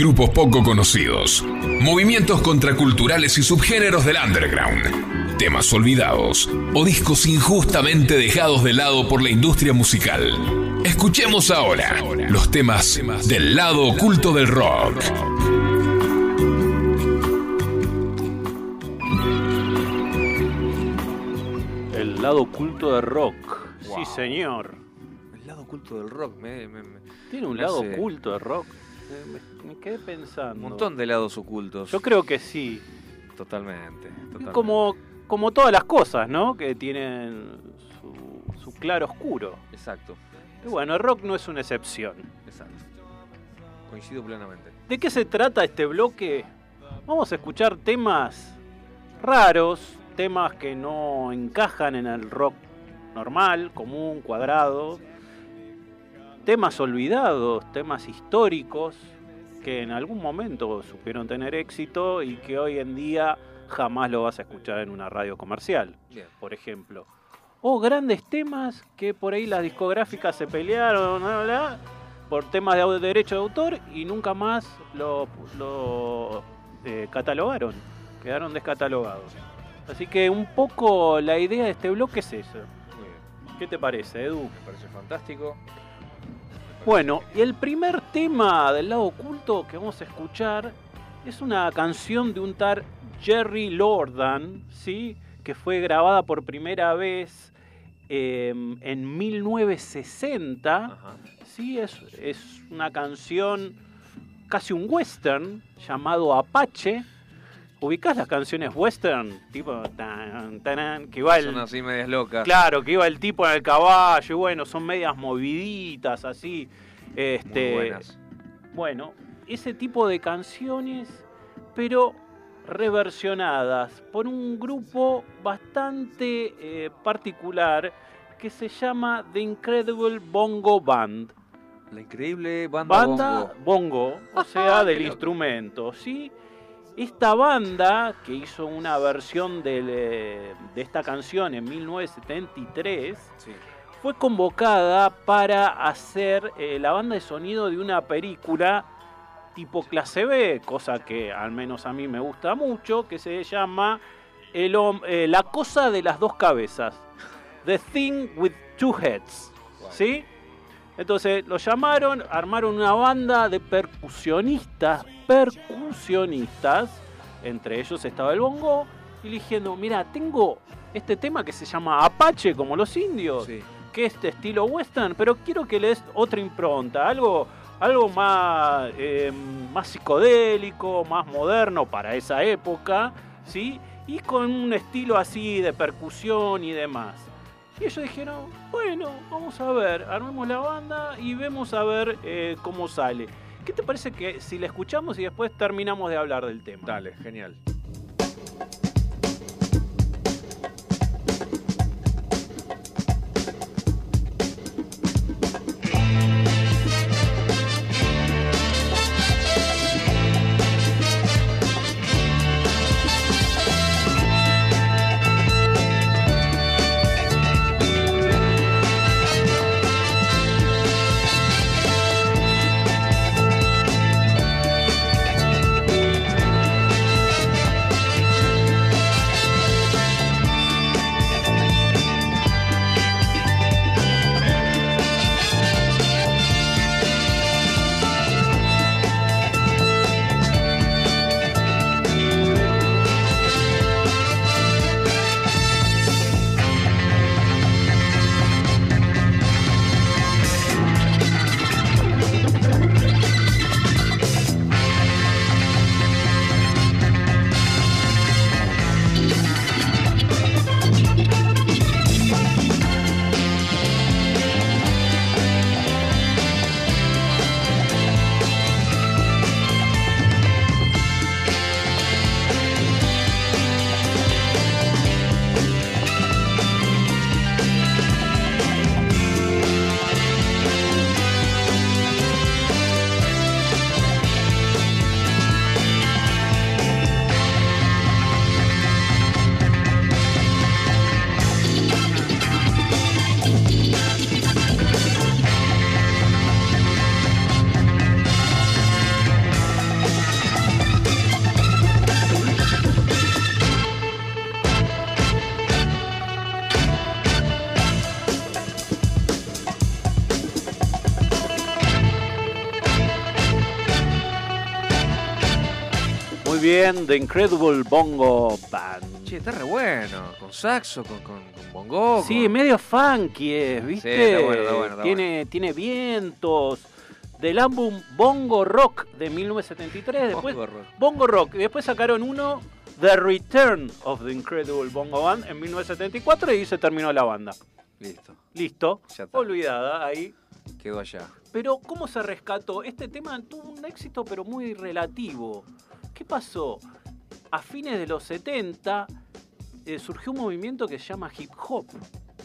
Grupos poco conocidos, movimientos contraculturales y subgéneros del underground, temas olvidados o discos injustamente dejados de lado por la industria musical. Escuchemos ahora los temas del lado oculto del rock. El lado oculto de rock. Sí, señor. El lado oculto del rock. Me, me- me- Tiene un me lado hace oculto de rock. Me, me quedé pensando. Un montón de lados ocultos. Yo creo que sí. Totalmente. totalmente. Como, como todas las cosas, ¿no? Que tienen su, su claro oscuro. Exacto. Y bueno, el rock no es una excepción. Exacto. Coincido plenamente. ¿De qué se trata este bloque? Vamos a escuchar temas raros, temas que no encajan en el rock normal, común, cuadrado, temas olvidados, temas históricos que en algún momento supieron tener éxito y que hoy en día jamás lo vas a escuchar en una radio comercial, Bien. por ejemplo. O grandes temas que por ahí las discográficas se pelearon bla, bla, por temas de derecho de autor y nunca más lo, lo, eh, catalogaron, quedaron descatalogados. Así que un poco la idea de este bloque es eso. ¿Qué te parece, Edu? Me parece fantástico. Bueno, y el primer tema del lado oculto que vamos a escuchar es una canción de un tal Jerry Lordan, ¿sí? que fue grabada por primera vez eh, en 1960. Ajá. Sí, es, es una canción casi un western llamado Apache. ¿Ubicás las canciones western? Tipo, tan, que va el, Son así medias locas. Claro, que iba el tipo en el caballo y bueno, son medias moviditas así. Muy Este, buenas. bueno, ese tipo de canciones, pero reversionadas por un grupo bastante eh, particular que se llama The Incredible Bongo Band. La increíble banda, Banda bongo. bongo, o sea, del instrumento, ¿sí? Esta banda que hizo una versión del, eh, de esta canción en 1973 Sí. fue convocada para hacer eh, la banda de sonido de una película tipo clase B, cosa que al menos a mí me gusta mucho, que se llama el eh, La cosa de las dos cabezas, The Thing with Two Heads, ¿sí? Entonces lo llamaron, armaron una banda de percusionistas, percusionistas, entre ellos estaba el bongo, y dijeron, mira, tengo este tema que se llama Apache, como los indios, Sí. que es de estilo western, pero quiero que le des otra impronta, algo, algo más, eh, más psicodélico, más moderno para esa época, ¿sí? Y con un estilo así de percusión y demás. Y ellos dijeron, bueno, vamos a ver, armemos la banda y vemos a ver eh, cómo sale. ¿Qué te parece que si la escuchamos y después terminamos de hablar del tema? Dale, genial. The Incredible Bongo Band. Che, está re bueno. Con saxo, con, con, con bongo. Sí, con- medio funky es, ¿viste? Sí, está bueno, está bueno, está tiene, tiene vientos. Del álbum Bongo Rock de 1973. Después, Bongo Rock. Bongo Rock. Y después sacaron uno, The Return of the Incredible Bongo Band, en 1974 y se terminó la banda. Listo. Listo. Ya está. Olvidada ahí. Quedó allá. Pero, ¿cómo se rescató? Este tema tuvo un éxito, pero muy relativo. ¿Qué pasó? A fines de los 70 eh, surgió un movimiento que se llama hip hop.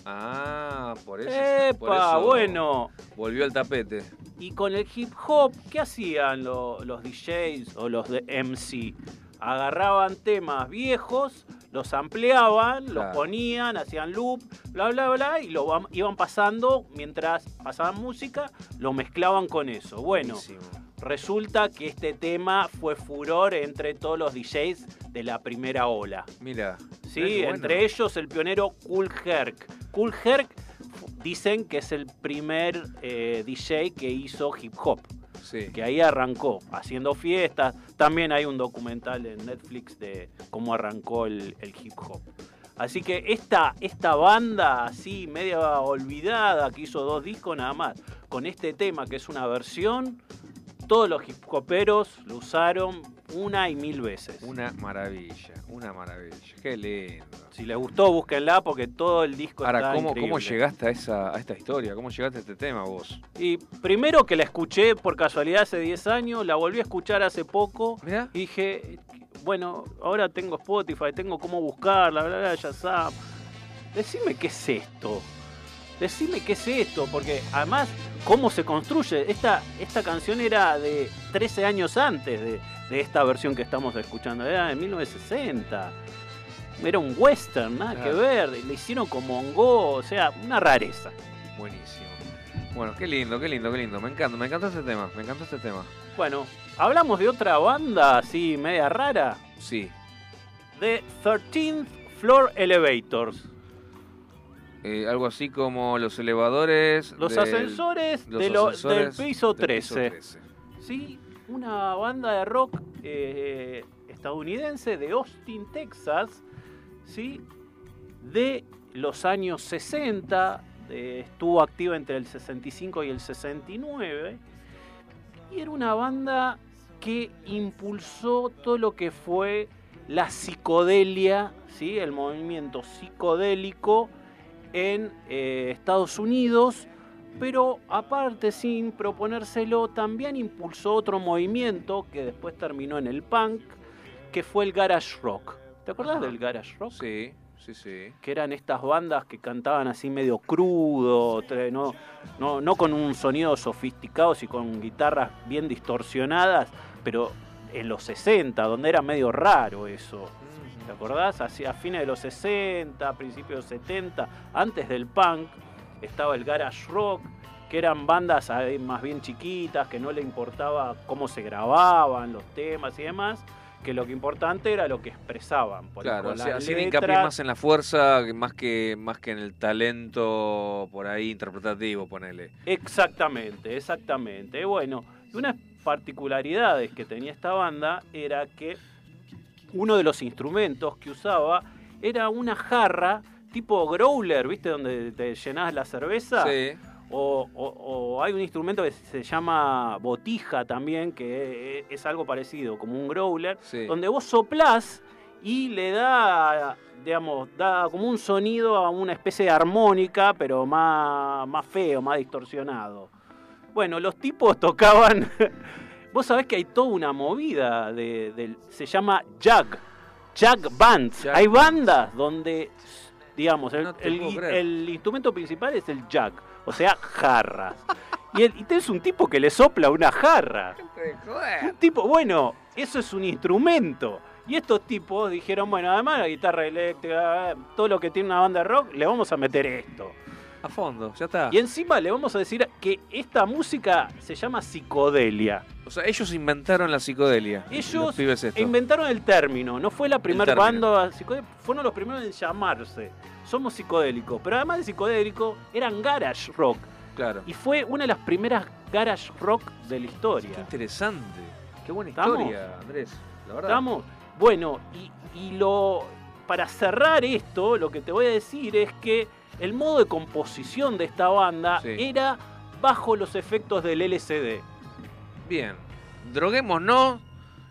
Ah, por eso. por ¡Epa! eso Bueno. Volvió al tapete. Y con el hip hop, ¿qué hacían lo- los DJs o los de MC? Agarraban temas viejos, los ampliaban, los ponían, hacían loop, bla, bla, bla, y lo iban pasando mientras pasaban música, lo mezclaban con eso. Bueno, Buenísimo. Resulta que este tema fue furor entre todos los DJs de la primera ola. Mira. Sí, bueno. entre ellos el pionero Cool Herc. Cool Herc dicen que es el primer eh, DJ que hizo hip hop. Sí. Que ahí arrancó, haciendo fiestas. También hay un documental en Netflix de cómo arrancó el, el hip hop. Así que esta, esta banda así, media olvidada, que hizo dos discos nada más, con este tema que es una versión, todos los hip hoperos lo usaron una y mil veces. Una maravilla, una maravilla. Qué lindo. Si les gustó, búsquenla porque todo el disco Ahora, está ¿cómo, increíble. ¿cómo llegaste a, esa, a esta historia? ¿Cómo llegaste a este tema vos? Y primero que la escuché por casualidad hace 10 años, la volví a escuchar hace poco Mirá. y dije, bueno, ahora tengo Spotify, tengo cómo buscarla, bla, bla, ya sabes. Decime qué es esto. Decime qué es esto, porque además, cómo se construye. Esta, esta canción era de 13 años antes de, de esta versión que estamos escuchando, era de 1960. Era un western, nada que ver. Le hicieron con Mongo, o sea, una rareza. Buenísimo. Bueno, qué lindo, qué lindo, qué lindo. Me encanta, me encanta este tema, me encanta este tema. Bueno, hablamos de otra banda así media rara, Sí. de 13th Floor Elevators. Eh, algo así como los elevadores. Los del- ascensores, los de lo- ascensores del piso del 13. 13. Sí, una banda de rock eh, estadounidense de Austin, Texas, ¿sí? de los años 60, eh, estuvo activa entre el 65 y el 69, y era una banda que impulsó todo lo que fue la psicodelia, ¿sí? el movimiento psicodélico en eh, Estados Unidos, pero aparte sin proponérselo, también impulsó otro movimiento que después terminó en el punk, que fue el garage rock. ¿Te Ajá. del garage rock? Sí, sí, sí. que eran estas bandas que cantaban así medio crudo, no, no, no con un sonido sofisticado, y con guitarras bien distorsionadas, pero en los 60, donde era medio raro eso. ¿Te acordás? Así, a fines de los 60, principios de los 70, antes del punk, estaba el garage rock, que eran bandas más bien chiquitas, que no le importaba cómo se grababan los temas y demás, que lo que importante era lo que expresaban. por Claro, así- las haciendo hincapié más en la fuerza más que, más que en el talento por ahí interpretativo, ponele. Exactamente, exactamente. Bueno, y unas particularidades que tenía esta banda era que uno de los instrumentos que usaba era una jarra tipo growler, ¿viste? Donde te llenás la cerveza. Sí. O, o- o hay un instrumento que se llama botija también, que es algo parecido, como un growler, Sí. donde vos soplás y le da, digamos, da como un sonido a una especie de armónica, pero más, más feo, más distorsionado. Bueno, los tipos tocaban. Vos sabés que hay toda una movida de, del- se llama jug, jug bands. Jug hay bandas donde, digamos, el, No el- instrumento principal es el jug, o sea, jarras. Y, el, y tenés un tipo que le sopla una jarra. Un tipo, bueno, eso es un instrumento. Y estos tipos dijeron, bueno, además la guitarra eléctrica, eh, todo lo que tiene una banda de rock, le vamos a meter esto. A fondo, ya está. Y encima le vamos a decir que esta música se llama psicodelia. O sea, ellos inventaron la psicodelia. Ellos inventaron el término, no fue la primera banda psicodélica, fueron los primeros en llamarse. Somos psicodélicos, pero además de psicodélico, eran garage rock. Claro. Y fue una de las primeras garage rock de la Qué historia. interesante. Qué buena ¿Estamos? historia, Andrés. la verdad. ¿Estamos? Bueno, y, y lo para cerrar esto, lo que te voy a decir es que el modo de composición de esta banda Sí. era bajo los efectos del LCD. Bien. Droguémonos,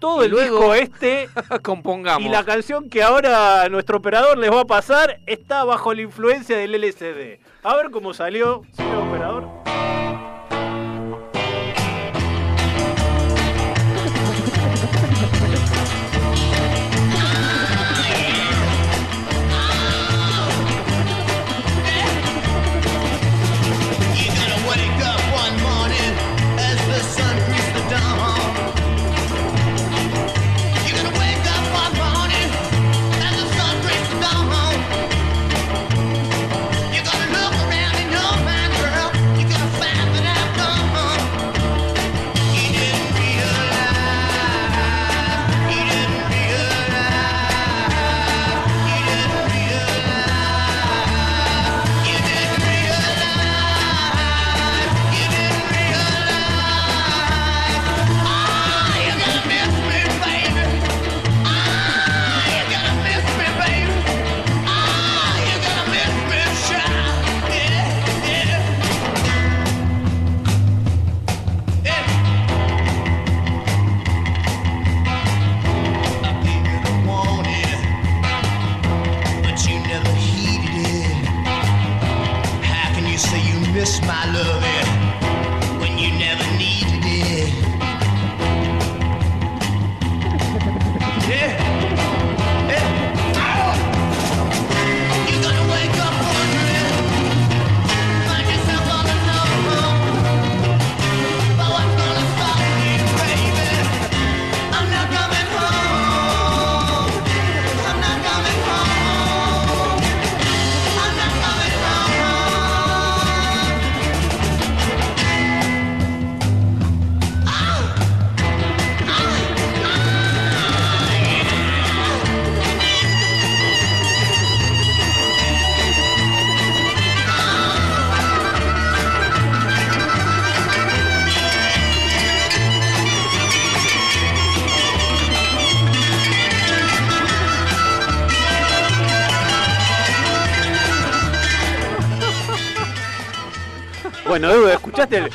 Todo Y el luego- disco este compongamos. y la canción que ahora nuestro operador les va a pasar está bajo la influencia del LCD. A ver cómo salió, señor operador. ¿Escuchaste el...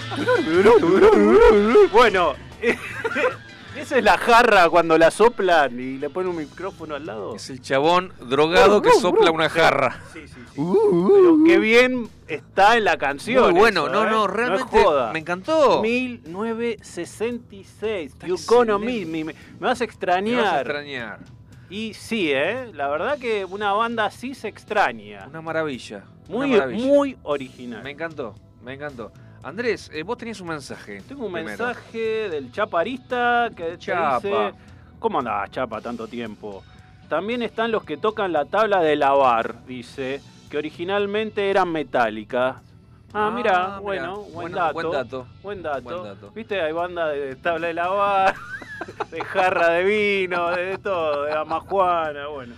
Bueno, esa es la jarra cuando la soplan y le ponen un micrófono al lado. Es el chabón drogado que sopla una jarra. Sí, sí, sí. Pero qué bien está en la canción. Muy bueno, eso, no, ¿eh? no, es realmente joda. me encantó. 1966. You're gonna miss me. Me me vas a Me extrañar. vas a extrañar. Y sí, ¿eh? La verdad que una banda así se extraña. Una maravilla. una Muy, maravilla. muy original. Me encantó, me encantó. Andrés, eh, vos tenías un mensaje. Tengo un primero. mensaje del chaparista que Chapa. dice... ¿Cómo andás, Chapa, tanto tiempo? También están los que tocan la tabla de lavar, dice, que originalmente eran metálicas. Ah, Ah, mira, bueno, buen, dato, buen dato. Buen dato. Buen dato. Viste, hay banda de tabla de lavar, de jarra de vino, de, de todo, de amajuana, bueno.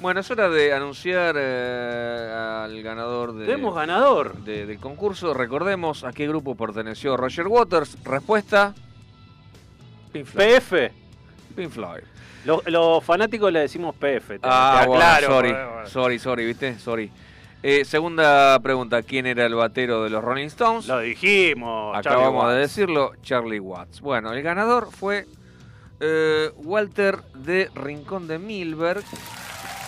Bueno, es hora de anunciar eh, al ganador de, Tenemos ganador. de- del concurso. Recordemos a qué grupo perteneció Roger Waters. Respuesta: Pink Floyd. PF. Pink Floyd. Lo- Los fanáticos le decimos PF. te- Ah, te bueno, aclaro, sorry, sorry, sorry, ¿viste? Sorry. Eh, segunda pregunta, ¿quién era el batero de los Rolling Stones? Lo dijimos. Acabamos Charlie de decirlo, Charlie Watts. Bueno, el ganador fue eh, Walter de Rincón de Milberg,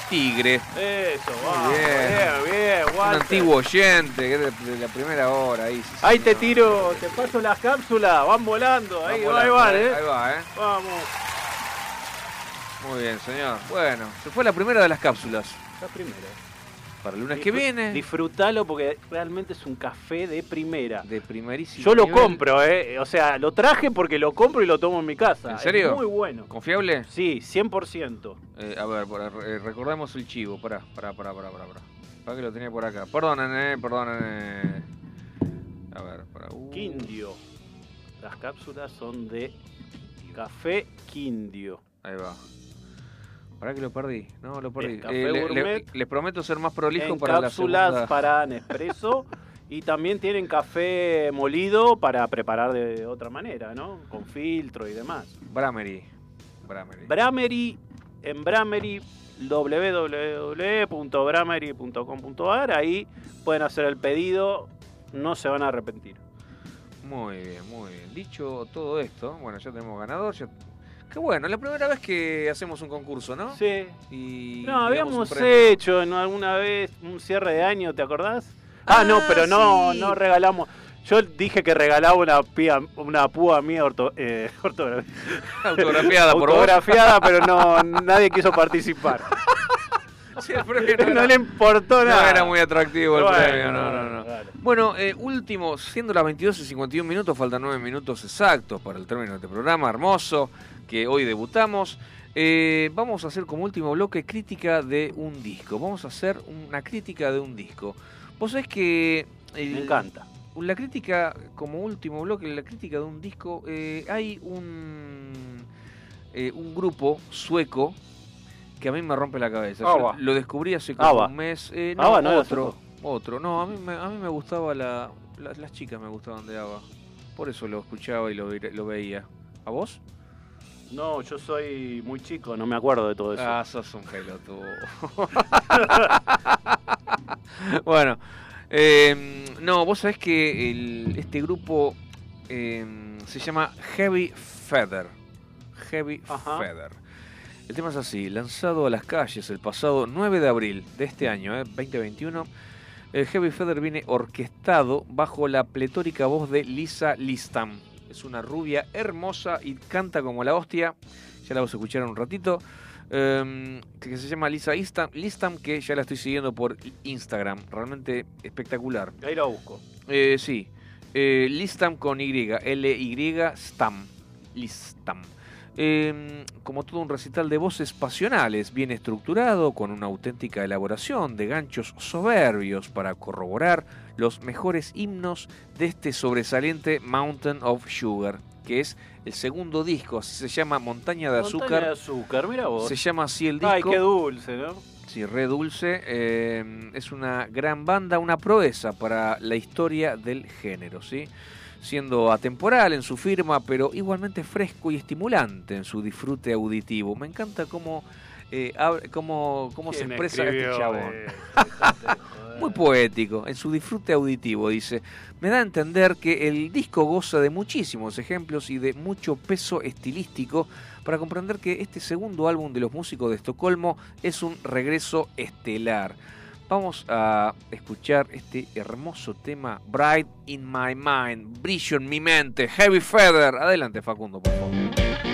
Tigre. Eso, vamos. bien. Bien, bien, Un antiguo oyente que es de, de la primera hora. Ahí, sí, Ahí te tiro, te paso las cápsulas, van volando, ahí, Vamos va, ahí volando, van, ahí- eh. Ahí va, ¿eh? Vamos. Muy bien, señor. Bueno, se fue la primera de las cápsulas. La primera. Para el lunes que viene, Disfrutalo porque realmente es un café de primera. de primerísimo Yo lo compro, eh. O sea, lo traje porque lo compro y lo tomo en mi casa. ¿En serio? Es muy bueno. ¿Confiable? Sí, 100%. Eh, a ver, eh, recordemos el chivo. Pará, pará, pará, pará, pará. pará. Que lo tenía por acá. Perdonen, eh, perdonen. eh. A ver, pará. Uh, Quindio. Las cápsulas son de café Quindio. Ahí va. Pará que lo perdí. No, lo perdí. Eh, le- les prometo ser más prolijo en para la cápsulas segunda. para Nespresso y también tienen café molido para preparar de otra manera, ¿no? Con filtro y demás. Bramery. Bramery. Bramery, en Bramery, www.bramery.com.ar, ahí pueden hacer el pedido, no se van a arrepentir. Muy bien, muy bien. Dicho todo esto, bueno, ya tenemos ganador. Ya... Qué bueno, la primera vez que hacemos un concurso, ¿no? Sí. Y No, habíamos hecho en alguna vez un cierre de año, ¿te acordás? Ah, no, Ah, pero no, sí. no regalamos. Yo dije que regalaba una, pía- una púa mía orto, eh, Autografiada por autografiada, pero no, nadie quiso participar. Sí, el premio no, no era- le importó no nada. era muy atractivo el Bueno, premio, no, no, no. Bueno, eh, último, siendo las 22 y 51 minutos, faltan 9 minutos exactos para el término de este programa hermoso que hoy debutamos. Eh, vamos a hacer como último bloque crítica de un disco. Vamos a hacer una crítica de un disco. Vos sabés que... el- Me encanta. La crítica, como último bloque, la crítica de un disco, eh, hay un, eh, un grupo sueco que a mí me rompe la cabeza. Yo Ava. lo descubrí hace como Ava. un mes. Eh, no, Ava no era otro. Otro. No, a mí me, a mí me gustaba la, la- las chicas me gustaban de Ava. Por eso lo escuchaba y lo, lo veía. ¿A vos? No, yo soy muy chico, no me acuerdo de todo eso. Ah, sos un pelotudo. bueno, eh, no, vos sabés que el- este grupo eh, se llama Heavy Feather. Heavy Ajá. Feather. El tema es así, lanzado a las calles el pasado 9 de abril de este año, eh, 2021, el Heavy Feather viene orquestado bajo la pletórica voz de Lisa Listam. Es una rubia hermosa y canta como la hostia. Ya la vamos a escuchar en un ratito. em, que se llama Lisa Listam, Listam, que ya la estoy siguiendo por Instagram. Realmente espectacular. Ahí lo busco. Eh, sí. Eh, Listam con Y. L-Y Stam. Listam. Eh, como todo un recital de voces pasionales, bien estructurado, con una auténtica elaboración de ganchos soberbios para corroborar los mejores himnos de este sobresaliente Mountain of Sugar, que es el segundo disco, así se llama Montaña de Montaña Azúcar. de azúcar, mira vos. Se llama así el disco. Ay, qué dulce, ¿no? Sí, re dulce. eh, es una gran banda, una proeza para la historia del género, ¿sí? Siendo atemporal en su firma, pero igualmente fresco y estimulante en su disfrute auditivo. Me encanta cómo, eh, cómo, cómo se ¿Quién expresa este chabón. Muy poético, en su disfrute auditivo, dice. Me da a entender que el disco goza de muchísimos ejemplos y de mucho peso estilístico para comprender que este segundo álbum de los músicos de Estocolmo es un regreso estelar. Vamos a escuchar este hermoso tema Bright in My Mind, Brillo en mi mente, Heavy Feather. Adelante Facundo, por favor.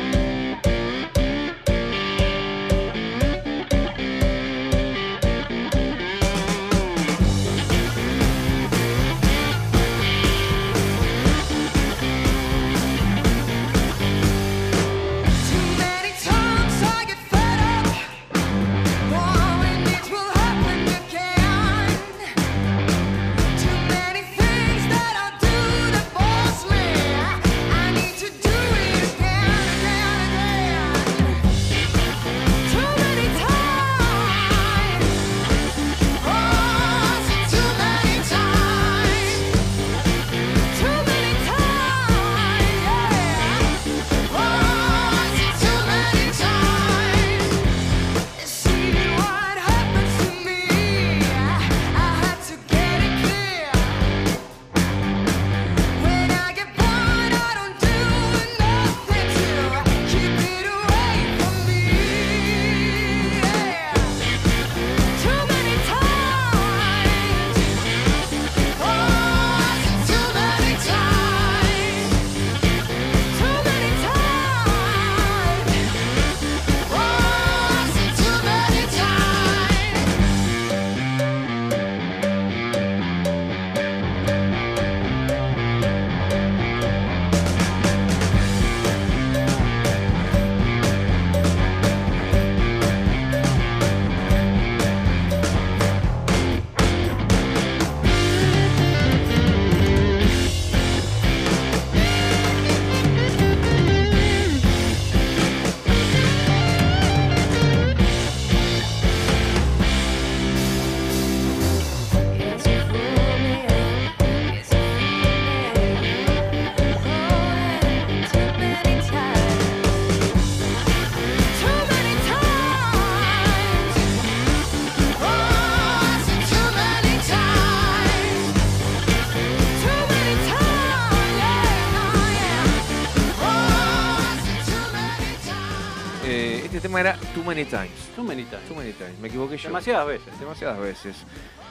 Tema era Too Many Times. Too many times. Too Many Times, me equivoqué yo. Demasiadas veces. Demasiadas veces.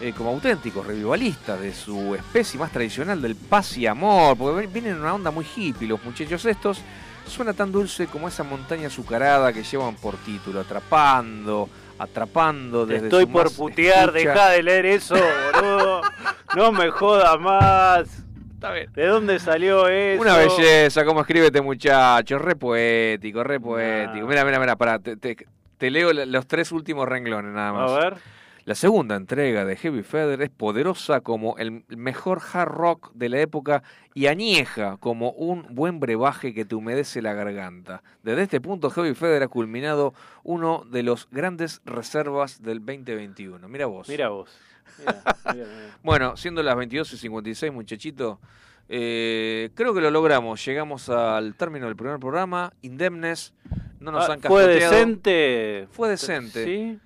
Eh, como auténticos revivalistas de su especie más tradicional del paz y amor, porque vienen en una onda muy hippie los muchachos estos. Suena tan dulce como esa montaña azucarada que llevan por título, atrapando, atrapando desde estoy su por putear, escucha. deja de leer eso, boludo. No me jodas más. Está bien. ¿De dónde salió eso? Una belleza, como escribe este muchacho, re poético, re poético. Mira, mira, mira, pará, te, te- te leo la- los tres últimos renglones nada más. A ver. La segunda entrega de Heavy Feather es poderosa como el mejor hard rock de la época y añeja como un buen brebaje que te humedece la garganta. Desde este punto, Heavy Feather ha culminado uno de los grandes reservas del 2021. Mira vos. Mira vos. Bueno, siendo las 22 y 56, muchachito, eh, creo que lo logramos. Llegamos al término del primer programa. Indemnes, no nos Ah, han ¿Fue decente? Fue decente. Sí.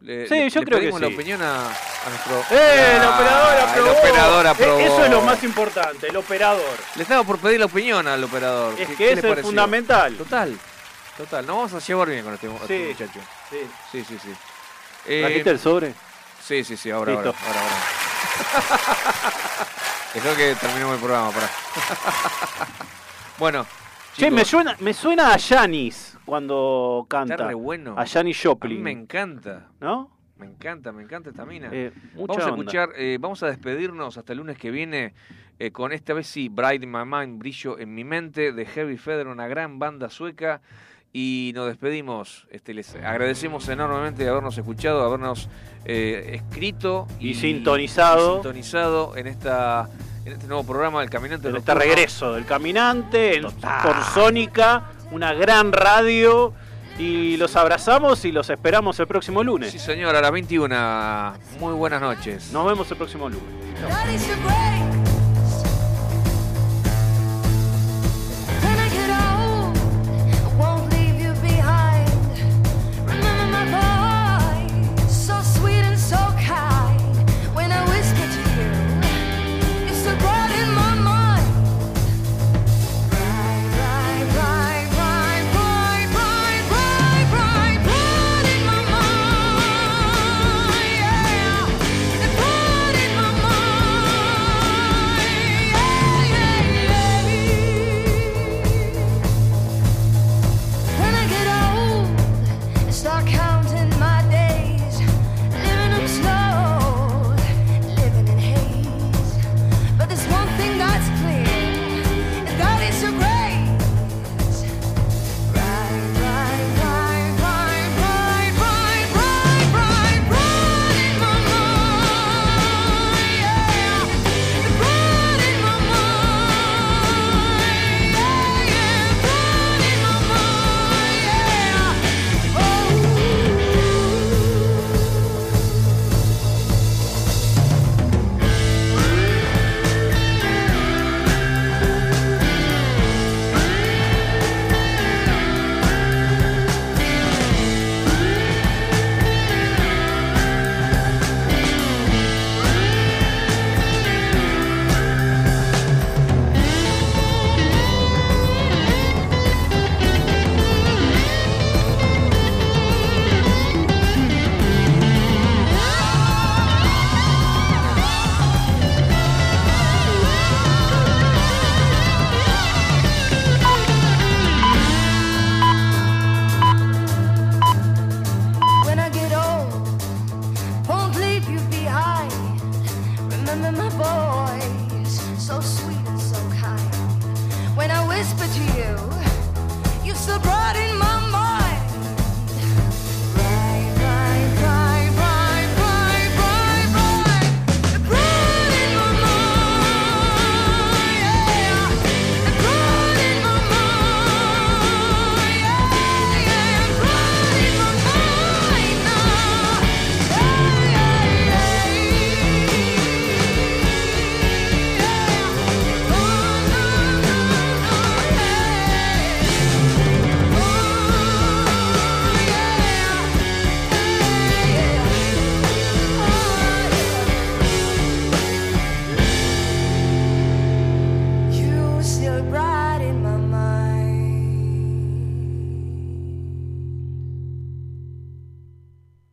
Le- Sí, le- yo le creo que pedimos la opinión a, a nuestro. ¡Eh! El Ah, operador aprobó. El operador Eh. Eso es lo más importante, el operador. Le estaba por pedir la opinión al operador. Es ¿Qué- que eso es fundamental. Total. Total. Nos vamos a llevar bien con este, este muchacho. Sí. Sí, sí, sí. Eh, ¿Trajiste el sobre? Sí, sí, sí, ahora, Listo. ahora, ahora, ahora. Dejó que terminemos el programa, pará. bueno. Che, me suena, me suena a Janis cuando canta. Está re bueno. A Janis A mí Joplin. me encanta. ¿No? Me encanta, me encanta esta mina. Eh, vamos a escuchar, eh, vamos a despedirnos hasta el lunes que viene eh, con esta vez sí, Bright in My Mind, Brillo en mi mente, de Heavy Feather, una gran banda sueca. Y nos despedimos. Este, les agradecemos enormemente de habernos escuchado, habernos eh, escrito Y sintonizado. y sintonizado en esta en este nuevo programa del Caminante En este regreso del caminante en- por Sónica, una gran radio. Y los abrazamos y los esperamos el próximo lunes. Sí, señor, a las 21. Muy buenas noches. Nos vemos el próximo lunes. Break.